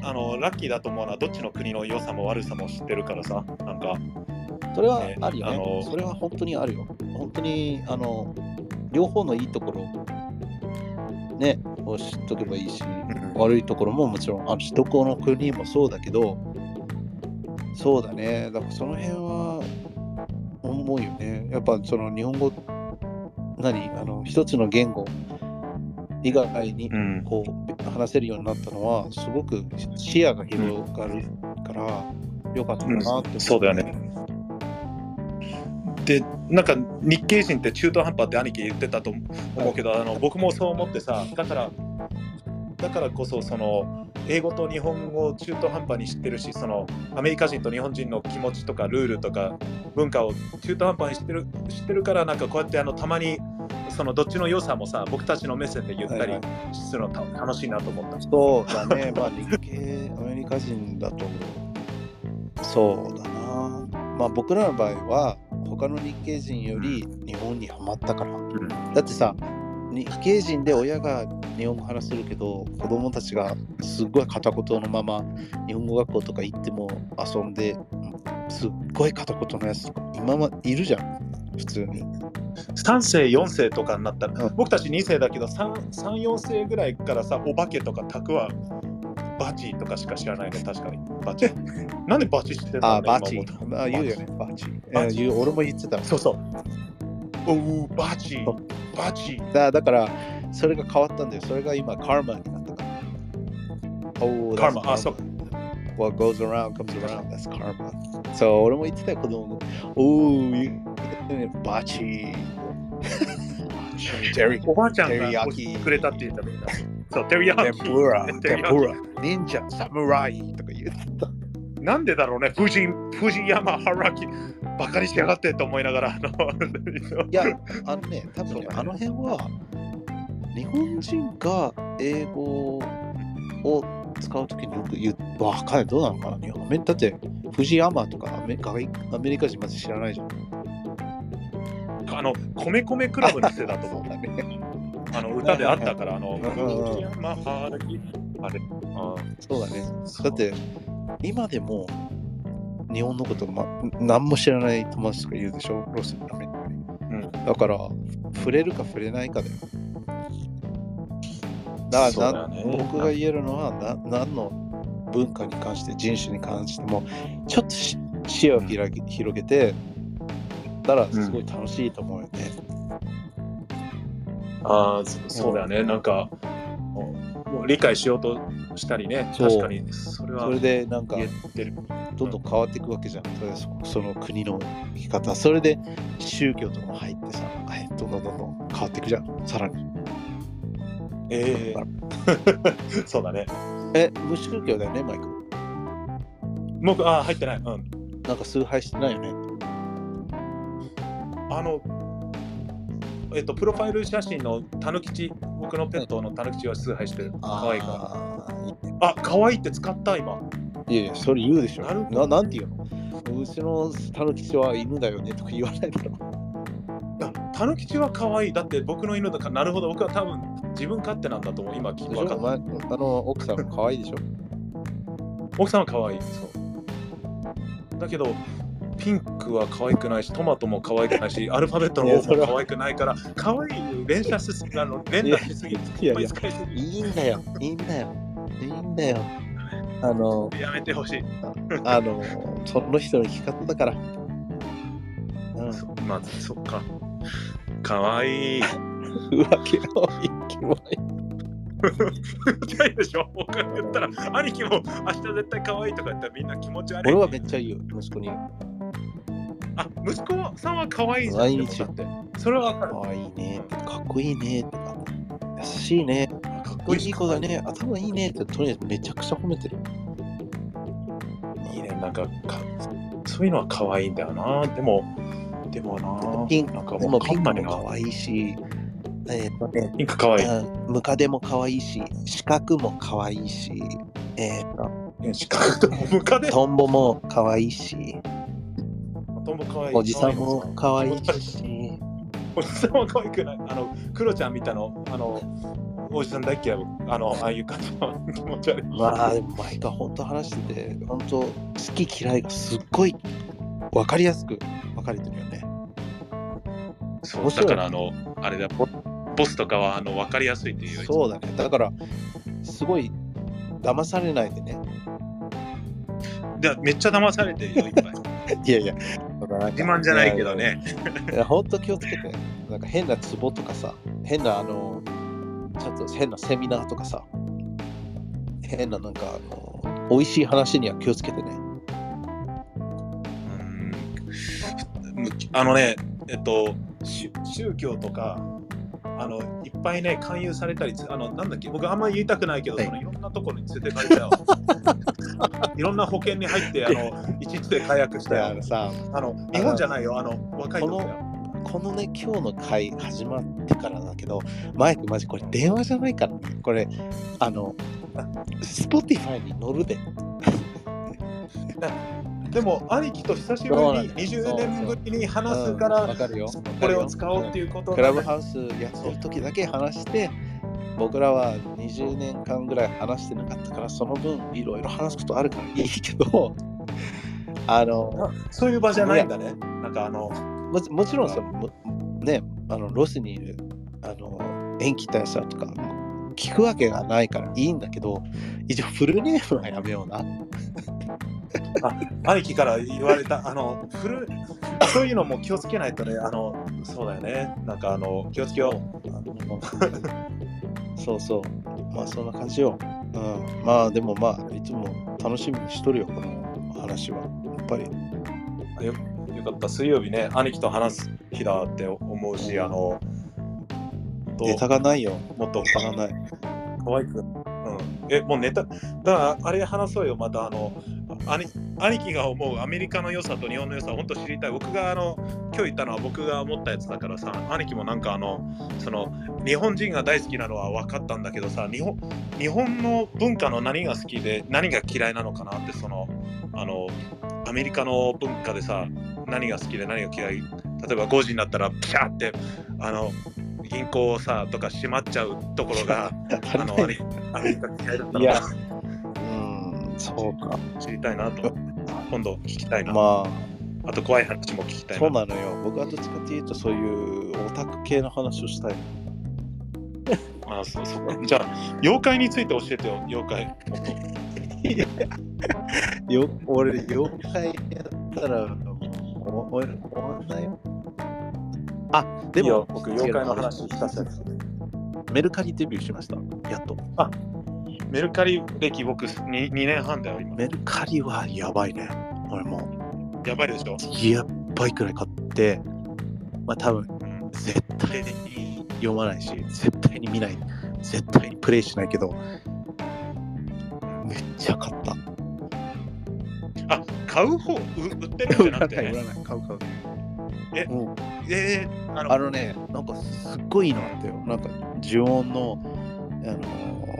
あのラッキーだと思うのはどっちの国の良さも悪さも知ってるからさなんかそれはねあるよね。あのそれは本当にあるよ。本当にあの両方のいいところねを知っとけばいいし、悪いところももちろんあるし、どこの国もそうだけど、そうだね。だからその辺は思うよね。やっぱその日本語、何？あの一つの言語以外にうんこう話せるようになったのは、すごく視野が広がるから、よかったかなって思うんそうだよね。でなんか日系人って中途半端って兄貴言ってたと思うけど、あの僕もそう思ってさだからだからこそその英語と日本語を中途半端に知ってるしそのアメリカ人と日本人の気持ちとかルールとか文化を中途半端に知ってる知ってるからなんかこうやってあのたまにそのどっちの良さもさ僕たちの目線で言ったりはいするのた楽しいなと思った。そうだね、まあ日系アメリカ人だと、そうだな。まあ僕らの場合は、他の日系人より日本にハマったから。だってさ、日系人で親が日本語話せるけど、子供たちがすっごい片言のまま日本語学校とか行っても遊んで、すっごい片言のやつ今まいるじゃん、普通に。3世4世とかになった。ら、うん。僕たち2世だけど34世ぐらいからさお化けとかタクワバチとかしか知らないね。確かに。バチ。なんでバチ知ってたあ、バチ。あ言うよね、バチ。バチ。え言う。俺も言ってた。そうそう。おうバチ。バチ。だだから、それが変わったんだよ。それが今、カーマになったから。Oh, カ that's ーマ。あそう。What goes around comes around. That's karma. そう、俺も言ってたよ、子供。おー、バチ。おばあちゃんがくれたって言ったみんなそうテリヤキテンプラ、テリヤキテンプラ、忍者、サムライとか言ってた。なんでだろうね藤藤山原木バカにしやがってと思いながらあのいや、あのね、多分ねあの辺は、日本人が英語を使うときによく言う、わかんない、どうなのかな、日本だって、藤山とかアメ外アメリカ人まず知らないじゃん。あの米米クラブのせいだと思 うだね。あの歌であったから、あの、うんうんうん山原木あれ、あそうだね。だって、今でも、日本のこと、ま、何も知らない友達とか言うでしょ、ロスアメリカに。うんだから、触れるか触れないかだよ。だからね僕が言えるのはな、何の文化に関して、人種に関しても、ちょっとし視野を広げ広げて、たらすごい楽しいと思うよね。あーそそうだよね、なんか、もう理解しようとしたりね、確かに、それはそれでなんか。どんどん変わっていくわけじゃん。その国の生き方。それで宗教とかも入ってさ、はいどんどんどんどん変わっていくじゃん。さらに。ええ そうだね。え、無宗教だよね、マイク。僕、あー入ってない。うん。なんか崇拝してないよね。あの、えっと、プロファイル写真のタヌキチ、僕のペットのタヌキチは崇拝してる。可愛いから。ら。あ、可愛いって使った、今。いやいや、それ言うでしょ。なるななんて言うの？うちのタヌキチは犬だよねとか言わないだろ。あタヌキチは可愛い。だって僕の犬だから、なるほど、僕は多分、自分勝手なんだと思う、今、でし分かっあの奥さん可愛いでしょ？た。奥さんは可愛い。そう。だけど、ピンクは可愛くないし、トマトも可愛くないし、アルファベットの O も可愛くないから、可愛い連射しすぎ、あの連打しすぎ、いやいや使い。いいんだよいいんだよいいんだよあのやめてほしい。あのその人の生き方だからうんそまあ、そっか。可愛い。浮気の生き物ないでしょ？僕が言ったら、兄貴も明日絶対可愛いとか言ったらみんな気持ち悪い。俺はめっちゃいいよ息子にあ、息子さんは可愛いじゃん。でもだって。それは分かる。可愛いねってかっこいいねってか優しいねかっこいい子だね頭いいねってとにかくめちゃくちゃ褒めてるいいね、なんかか、そういうのは可愛いんだよな。でも、でもな。ピンなんかでもピンクも可愛いしえーっとねピンク可愛い。うんムカデも可愛いし四角も可愛いしえーっと四角ともムカデ。トンボも可愛いしトンボ可愛い。おじさんも可愛いしおじさんは可愛くない。あの、クロちゃんみたいな、あの、おじさん大嫌い。あの、ああいう感じの気持ち悪い。まあでも毎回本当話してて本当好き嫌いがすっごい分かりやすく分かれてるよねそうだから、あの、あれだ、ボボスとかはあの分かりやすいっていう。そうだねだからすごい騙されないでねでめっちゃ騙されてるよ、いっぱい。いやいや自慢じゃないけどね。いや本当気をつけて。なんか変なツボとかさ変なあのちょっと変なセミナーとかさ変ななんかあの美味しい話には気をつけてね。うん。あのね、えっと、宗宗教とか、あのいっぱいね、勧誘されたり、あのなんだっけ、僕あんまり言いたくないけど、はいそのいろんなところに連れてかれたよ。いろんな保険に入って、あの一日で解約したよ。さあの日本じゃないよ、あの若い時だよ。このね今日の回始まってからだけどマイクマジこれ電話じゃないからねこれあの Spotify に乗るで でも、兄貴と久しぶりにそうなんだよ。20年ぶりに話すかうんわら、これを使おうっていうことクラブハウスやってる時だけ話して僕らは20年間ぐらい話してなかったからその分いろいろ話すことあるからいいけど あのそういう場じゃないんだね。なんかあの、ももちろんそのもねあのロスにいるあの延期大佐とか聞くわけがないからいいんだけど一応フルネームはやめような兄貴から言われた、あの、古いそういうのも気をつけないとね、あの、そうだよね。なんかあの、気をつけよう。そうそう。まあそんな感じよ、うん、まあでもまあいつも楽しみにしとるよこの話は。やっぱり。よよかった、水曜日ね、兄貴と話す日だって思うし、あの、とネタがないよ。もっとネタがない。可愛く。うん。え、もうネタ、だからあれ話そうよ、またあの、兄兄貴が思うアメリカの良さと日本の良さ、本当知りたい。僕があの、今日言ったのは僕が思ったやつだからさ、兄貴もなんかあの、その、日本人が大好きなのは分かったんだけどさ、日本日本の文化の何が好きで何が嫌いなのかなって、その、あの、アメリカの文化でさ、何が好きで何が嫌い？例えば5時になったらピシャーってあの銀行さとか閉まっちゃうところが あのあれアメリカ嫌いだったのかうんそうか。知りたいなと今度聞きたいな、まあ。あと怖い話も聞きたいそうななのよ。僕はどっちかっていうとそういうオタク系の話をしたい。あそうそうじゃあ妖怪について教えてよ妖怪。よ俺妖怪やったらもう俺終わんないよ。あでも僕妖怪の話聞かせてメルカリデビューしました。やっとメルカリ歴僕 2, 2年半だよ今。メルカリはやばいね。俺もやばいでしょ、やっばいくらい買ってまあ多分うん、絶対に読まないし絶対に見ない。絶対にプレイしないけどめっちゃ買った。あ買う方？う売ってるんじゃなくて、売らない買う買う。えうん。えー、あのあのね、なんかすっごいいいのあったよ。なんか、呪音の、あのー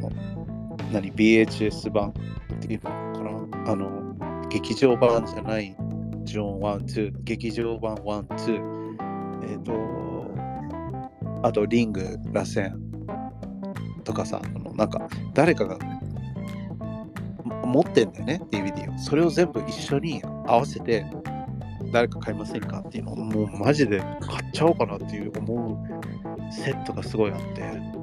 何、BHS 版っていうのかな？あの、劇場版じゃない呪音1、2、劇場版1、2、えっ、と、あと、リング、螺旋、とかさ、あのなんか誰かが持ってんだよね、DVD を。それを全部一緒に合わせて、誰か買いませんかっていうのを、もうマジで買っちゃおうかなっていう思うセットがすごいあって。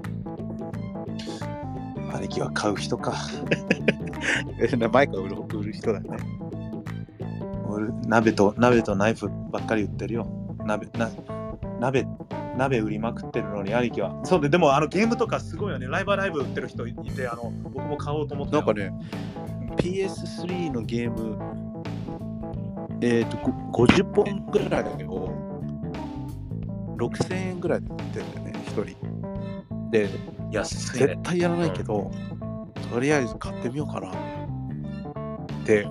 兄貴は買う人か。えマイクを売る売る人だよね。俺鍋と鍋とナイフばっかり売ってるよ。鍋な鍋鍋売りまくってるのに兄貴は。そうででもあのゲームとかすごいよね。ライブライブ売ってる人いてあの僕も買おうと思って。なんかね、PS3 のゲーム、えっ、と、ご50本ぐらいを6000円ぐらいで売ってるんだよね、1人。で、安いね絶。対やらないけど、とりあえず買ってみようかなって。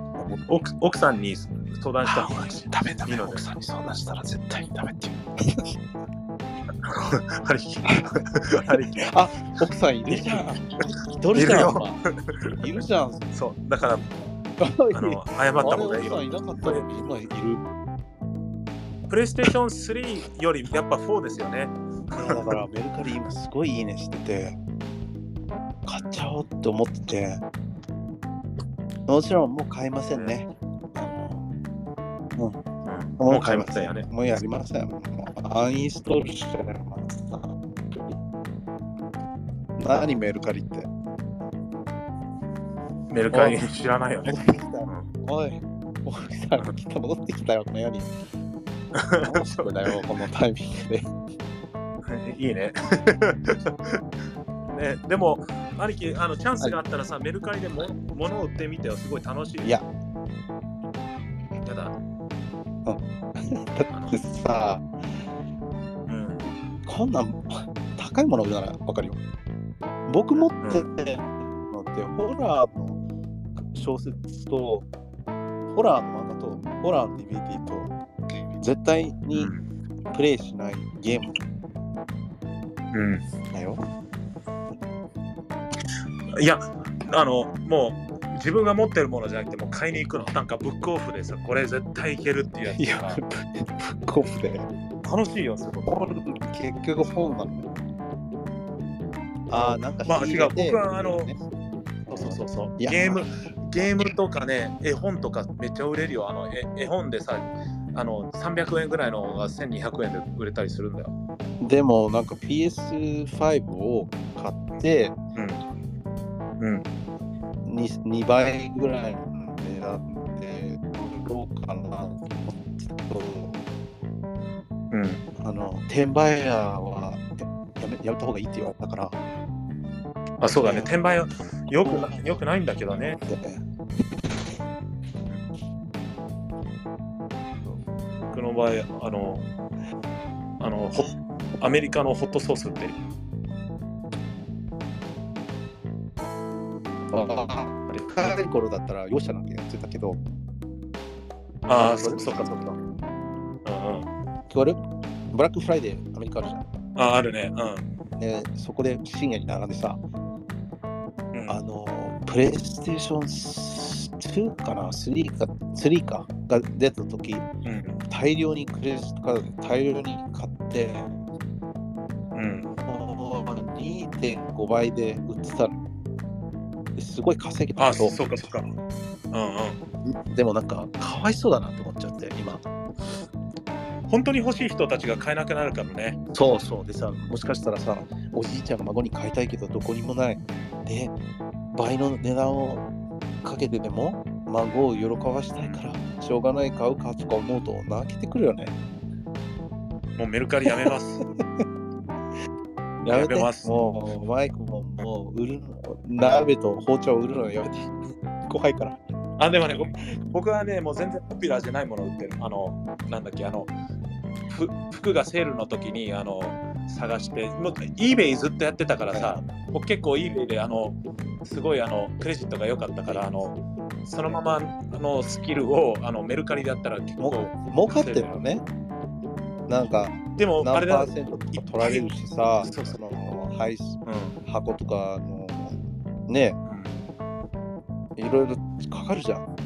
奥奥さんに相談したあ方がいい。ダメダメ、奥さんに相談したら絶対にダメって兄貴。兄貴。あ、奥さんいるじゃん。一人じゃん。いるじゃん。そうだから あの謝った方がいいよあれ奥さんい。なかったのに今いる。プレイステーション3よりやっぱ4ですよね。いやだからメルカリ今すごいいいねしてて買っちゃおうって思っててもちろんもう買いませんね、あのもう買いませんよね。もうやりません。もうアンインストールしちゃいます何メルカリって。メルカリ知らないよね。おい。おい。さん来た戻ってきたよこの世に。どうしてだよこのタイミングでいいね。ねでも、兄貴、あのチャンスがあったらさ、メルカリでも物を売ってみてはすごい楽しい。よ。いや。ただ、だってさうん、こんなん高いもの売るならわかるよ。僕持ってるのって、ホラーの小説と、ホラーの漫画と、ホラーの DVD と、絶対にプレイしないゲームうん。だよ。いや、あの、もう自分が持ってるものじゃなくて、もう買いに行くの。なんかブックオフでさ、これ絶対いけるっていうやついや、がブックオフで。楽しいよ、すごい。結局本なのよ。ああ、なんかまあ違う僕はあのねそうそうそうゲーム、ゲームとかね、絵本とかめっちゃ売れるよ。あの絵絵本でさ、あの300円ぐらいのが1200円で売れたりするんだよ。でも、なんか PS5 を買って、うん。うん。2, 2倍ぐらいの値段で売ろうかなと思っうん。あの、転売屋はややめやめた方がいいって言われたから、あ、そうだね。転売はよくなよくないんだけどね。僕の場合、あの、あの、ホアメリカのホットソースって、若い頃だったら容赦なんてやってたけど、ああ、そそっかそっか。うんうん。聞こえる？ブラックフライデーアメリカあるじゃあ、あるね。ん。で、そこで深夜に並んでさ、うん。うん、あの、プレイステーション2かな ?3 か、3かが出た時うん。大量にクレジットカードで大量に買って、うん。もう2.5倍で売ってたの。ですごい稼げたあ、そうかそうか。うんうん。でもなんか、かわいそうだなって思っちゃって、今。本当に欲しい人たちが買えなくなるからね。そうそう。でさ、もしかしたらさ、おじいちゃんが孫に買いたいけど、どこにもない。で、倍の値段をかけてでも、孫を喜ばしたいから、しょうがない買うかとか思うと、泣けてくるよね。もうメルカリやめます。やめて。ますもう、マイクももう、売るの、鍋と包丁を売るのやめて。怖いから。あ、でもね、僕僕はね、もう全然ポピュラーじゃないものを売ってる。あの、なんだっけ、あの、ふ服がセールの時にあの探して、もう eBay ずっとやってたからさ、僕結構 eBay であのすごいあのクレジットが良かったから、あのそのままあのスキルをあのメルカリでやったら結も構、儲かってるよね。なんか、でもあ何パーセントとか取られるしさ、そうそうその配信うん箱とかのね、いろいろかかるじゃん。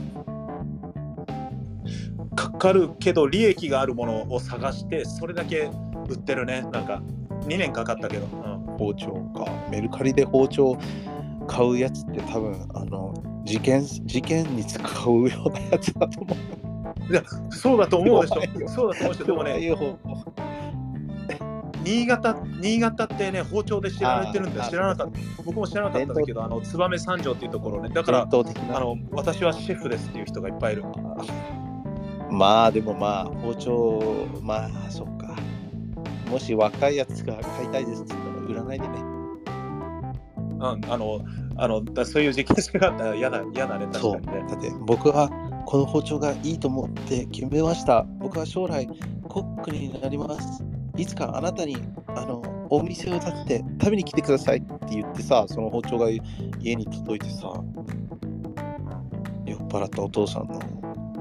かかるけど利益があるものを探してそれだけ売ってるねなんか2年かかったけど、うん包丁か。メルカリで包丁買うやつって多分あの事件事件に使うようなやつだと思う。いや、そうだと思うでしょ。そうだと思うでしょ。でもね、新潟、新潟ってね、包丁で知られてるんだあーよ。知らなかった。僕も知らなかったんだけど、あの、燕三条っていうところね。だから、あの、私はシェフですっていう人がいっぱいいる。まあでもまあ包丁まあそっかもし若いやつが買いたいですって言ったら売らないでねうん、あの、あの、だ そういう事件性があったら嫌だ、嫌だね、確ね。だって僕はこの包丁がいいと思って決めました。僕は将来コックになります。いつかあなたにあのお店を建てて食べに来てくださいって言ってさその包丁が家に届いてさ酔っ払ったお父さんの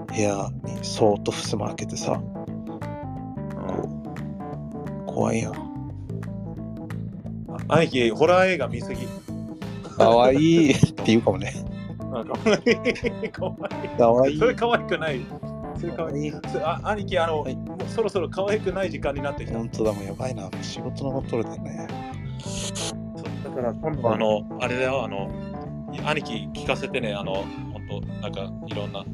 部屋にそーっと襖開けてさ怖いやん。兄貴、ホラー映画見すぎ。かわいいって言うかもねなんか、かわいい。かわいいそれ可愛くない。それ可愛い。いあ兄貴、あの、はいもうそろそろ可愛くない時間になってきた。本当だもうやばいな仕事のことだよねだから今度あの、あれだよ、あの、兄貴聞かせてね、あの、本当なんかいろんな、あ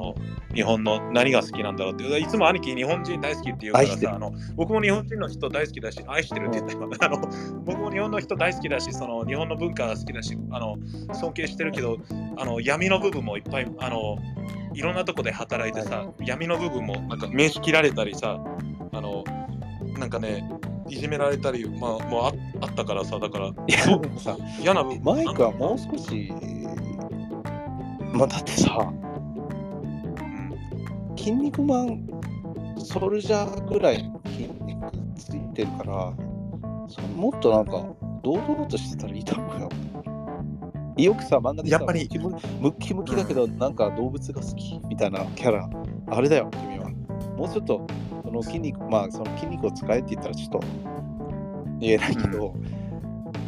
の、日本の何が好きなんだろうって、いつも兄貴日本人大好きって言うからさ、あの僕も日本人の人大好きだし、愛してるって言った今、あの僕も日本の人大好きだし、その日本の文化が好きだし、あの尊敬してるけど、あの闇の部分もいっぱい、あの、いろんなとこで働いてさ、闇の部分もなんか名刺切られたりさ、あの、なんかね、いじめられたり、まあ、もうああったからさ、だから、嫌なマイクはもう少しまあだってさうん筋肉マンソルジャーぐらいの筋肉ついてるからそもっとなんか堂々としてたらいいと思うよ。よくさ漫画でさやっぱり。ムキムキムキだけどなんか動物が好きみたいなキャラあれだよ君は。もうちょっとその筋肉まあその筋肉を使えって言ったらちょっと言えないけど、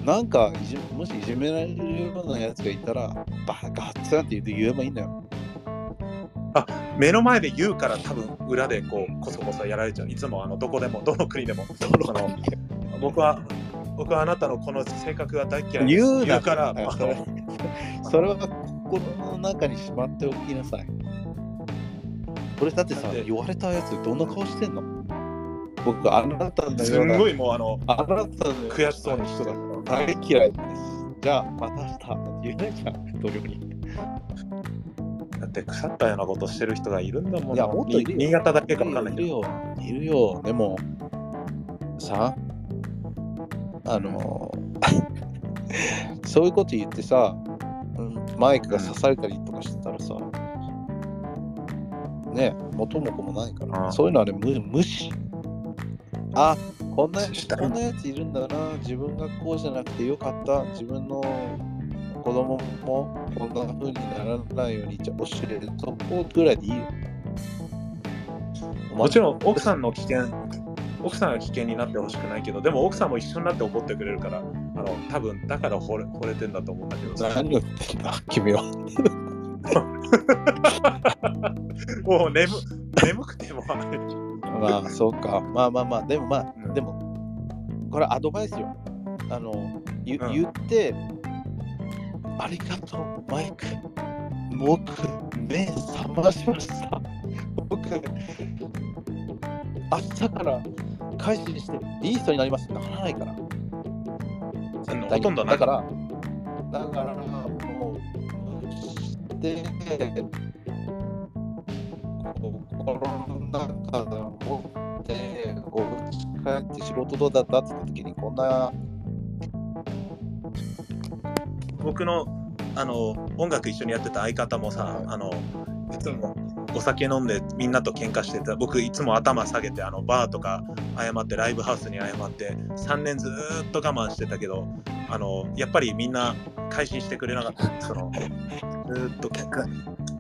なんかいじもしいじめられるようなやつがいたらバカッツンって言えばいいんだよ目の前で言うから多分裏でこうこそこそやられちゃう。いつもあのどこでもどの国でも。その僕は僕はあなたのこの性格が大嫌い。です言うなからそれのそれは心の中にしまっておきなさい。これだってさ言われたやつどんな顔してんの？僕、あなたのすんな、ごいもうあのあなたの悔しそうに人が大嫌いです。じゃあ、また明日。言えないじゃん、同僚に。だって腐ったようなことしてる人がいるんだもんいやもっといるよ。新潟だけかわかんないけど。いるよ、いるよ。でも、さ、あの、そういうこと言ってさ、うんマイクが刺されたりとかしてたらさ、ね、元も子もないから、うん。そういうのはね、無無視。あ、こんなこんなやついるんだな、自分がこうじゃなくてよかった、自分の子供もこんな風にならないようにじゃあ教えるとこぐらいでいいよ。もちろん奥さんの危険奥さんが危険になってほしくないけどでも奥さんも一緒になって怒ってくれるからあの多分だから惚れ惚れてんだと思うんだけどさ何を言ってんだ、君は。もう眠眠くてもまあ、そうか。まあまあまあ、でもまあ、うんでも、これアドバイスよ。あの、ゆうん言って、ありがとう、マイク。僕、目覚ましました。僕、明日から改心して、いい人になりますならないから。ほとんどないだから、だから、もう、で、心の中で思って、お家帰って仕事どうだった？って言った時に、こんな、僕のあの音楽一緒にやってた相方もさ、はい。あのいつもお酒飲んでみんなと喧嘩してた僕いつも頭下げてあのバーとか謝ってライブハウスに謝って3年ずーっと我慢してたけどあのやっぱりみんな改心してくれなかった。そのずーっと喧嘩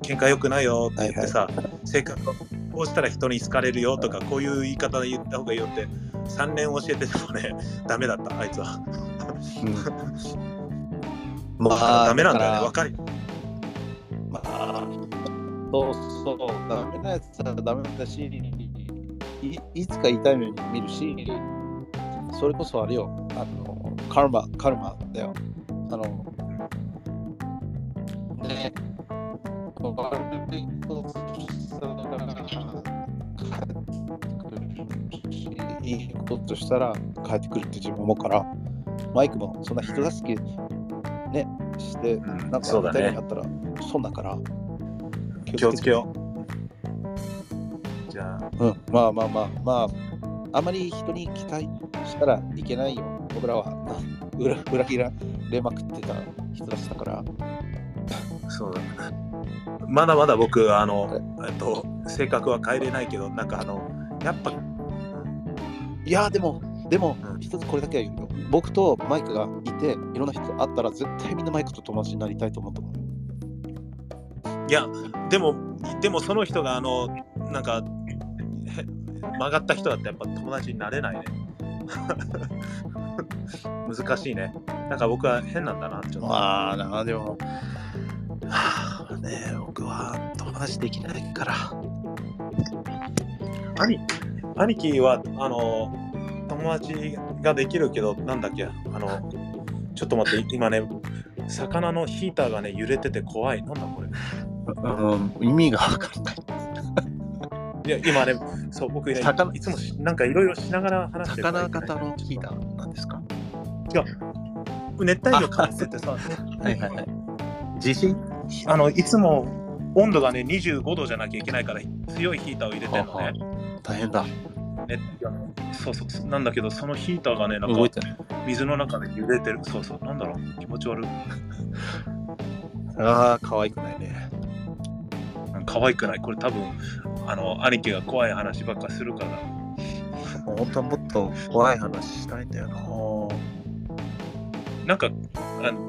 喧嘩良くないよって言ってさ、性格こうしたら人に好かれるよとかこういう言い方で言った方がいいよって3年教えててもねダメだったあいつは。まあ、ダメなんだよね、わかる。まあ、そうそう、ダメなやつはダメだし、いいつか痛い目に見るし、それこそあれよ、あのカルマ、カルマだよ。あの、ね、悪いことしたらいいことしたら帰ってくるって自分思うから、マイクもそんな人助けね、して、うんなんかそうだねみたいになったら、損だから、気をつけよう。じゃあ、うん、まあまあまあまあ、あまり人に期待したらいけないよ。僕らは 裏裏切られまくってた人たちだから。そうだ。まだまだ僕、あの、えっと、性格は変えれないけど、なんかあの、やっぱ、いや、でも、でもう、ん一つこれだけは言うよ。僕とマイクがいて、いろんな人と会ったら、絶対みんなマイクと友達になりたいと思った。いや、でも、でもその人が、あの、なんか、へ曲がった人だってやっぱ友達になれないね。難しいね。なんか僕は変なんだな、ちょっと。まあな、でも、はあ、ね僕は友達できないから。兄兄貴は、あの、友達ができるけど、なんだっけ、あの、ちょっと待って、今ね、魚のヒーターがね、揺れてて怖い。なんだこれ？うん、意味がわかんない。いや、今ね、そう、僕ね、魚いつもしなんかいろいろしながら話してる魚型のヒーターなんですか？熱帯魚飼っててさ、はいはいはい。地震？あの、いつも温度がね、25度じゃなきゃいけないから、強いヒーターを入れてるのね。大変だ。熱帯魚のそうそうなんだけど、そのヒーターがね、なんか。水の中で揺れてる。そうそう、なんだろう、気持ち悪い。ああ、可愛くないね。可愛くない。これ多分、あの、兄貴が怖い話ばっかするから。本当はもっと怖い話したいんだよな。なんか、あの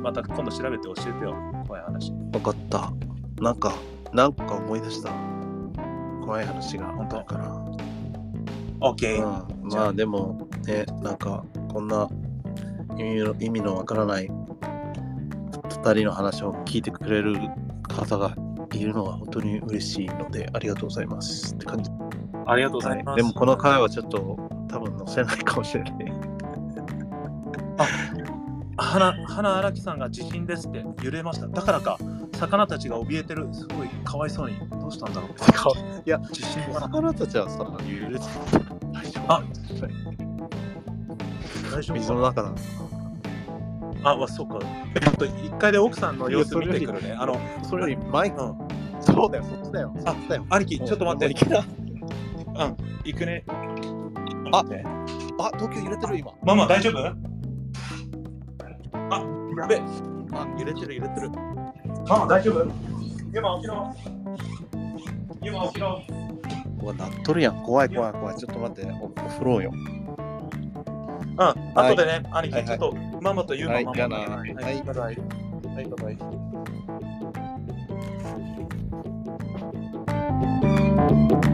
また今度調べて教えてよ、怖い話。分かった。なんか、なんか思い出した。怖い話が本当から。OK。うん、まあでもね、なんかこんな意味の意味のわからない2人の話を聞いてくれる方がいるのは本当に嬉しいのでありがとうございますって感じ。ありがとうござはいい、ます。でもこの回はちょっと多分載せないかもしれない。花花荒木さんが地震ですって揺れました。だからか、魚たちが怯えてる。すごいかわいそうに。どうしたんだろう。いや、魚たちはさ、揺れて大丈夫あ大丈夫水の中だ。あ、わ、そうか。えっと、一回で奥さんの様子見てくるね。あの、それよりマイク、うん。そうだよ、そっちだよ。そっちだよ。兄貴、ちょっと待って。もうん、行くね。あねあ、東京揺れてる今。ママ、大丈夫？あ、やべ。あ、揺れてる揺れてる。ママ大丈夫？今起きろ。今起きろ。うわ、なっとるやん。怖い怖い怖い。ちょっと待って、お風呂よ。うん、あと、後でね、兄貴、ちょっとママとユうのママ、はい、はい、はい、バイバイ。はい、バイバイ。はいバイバイ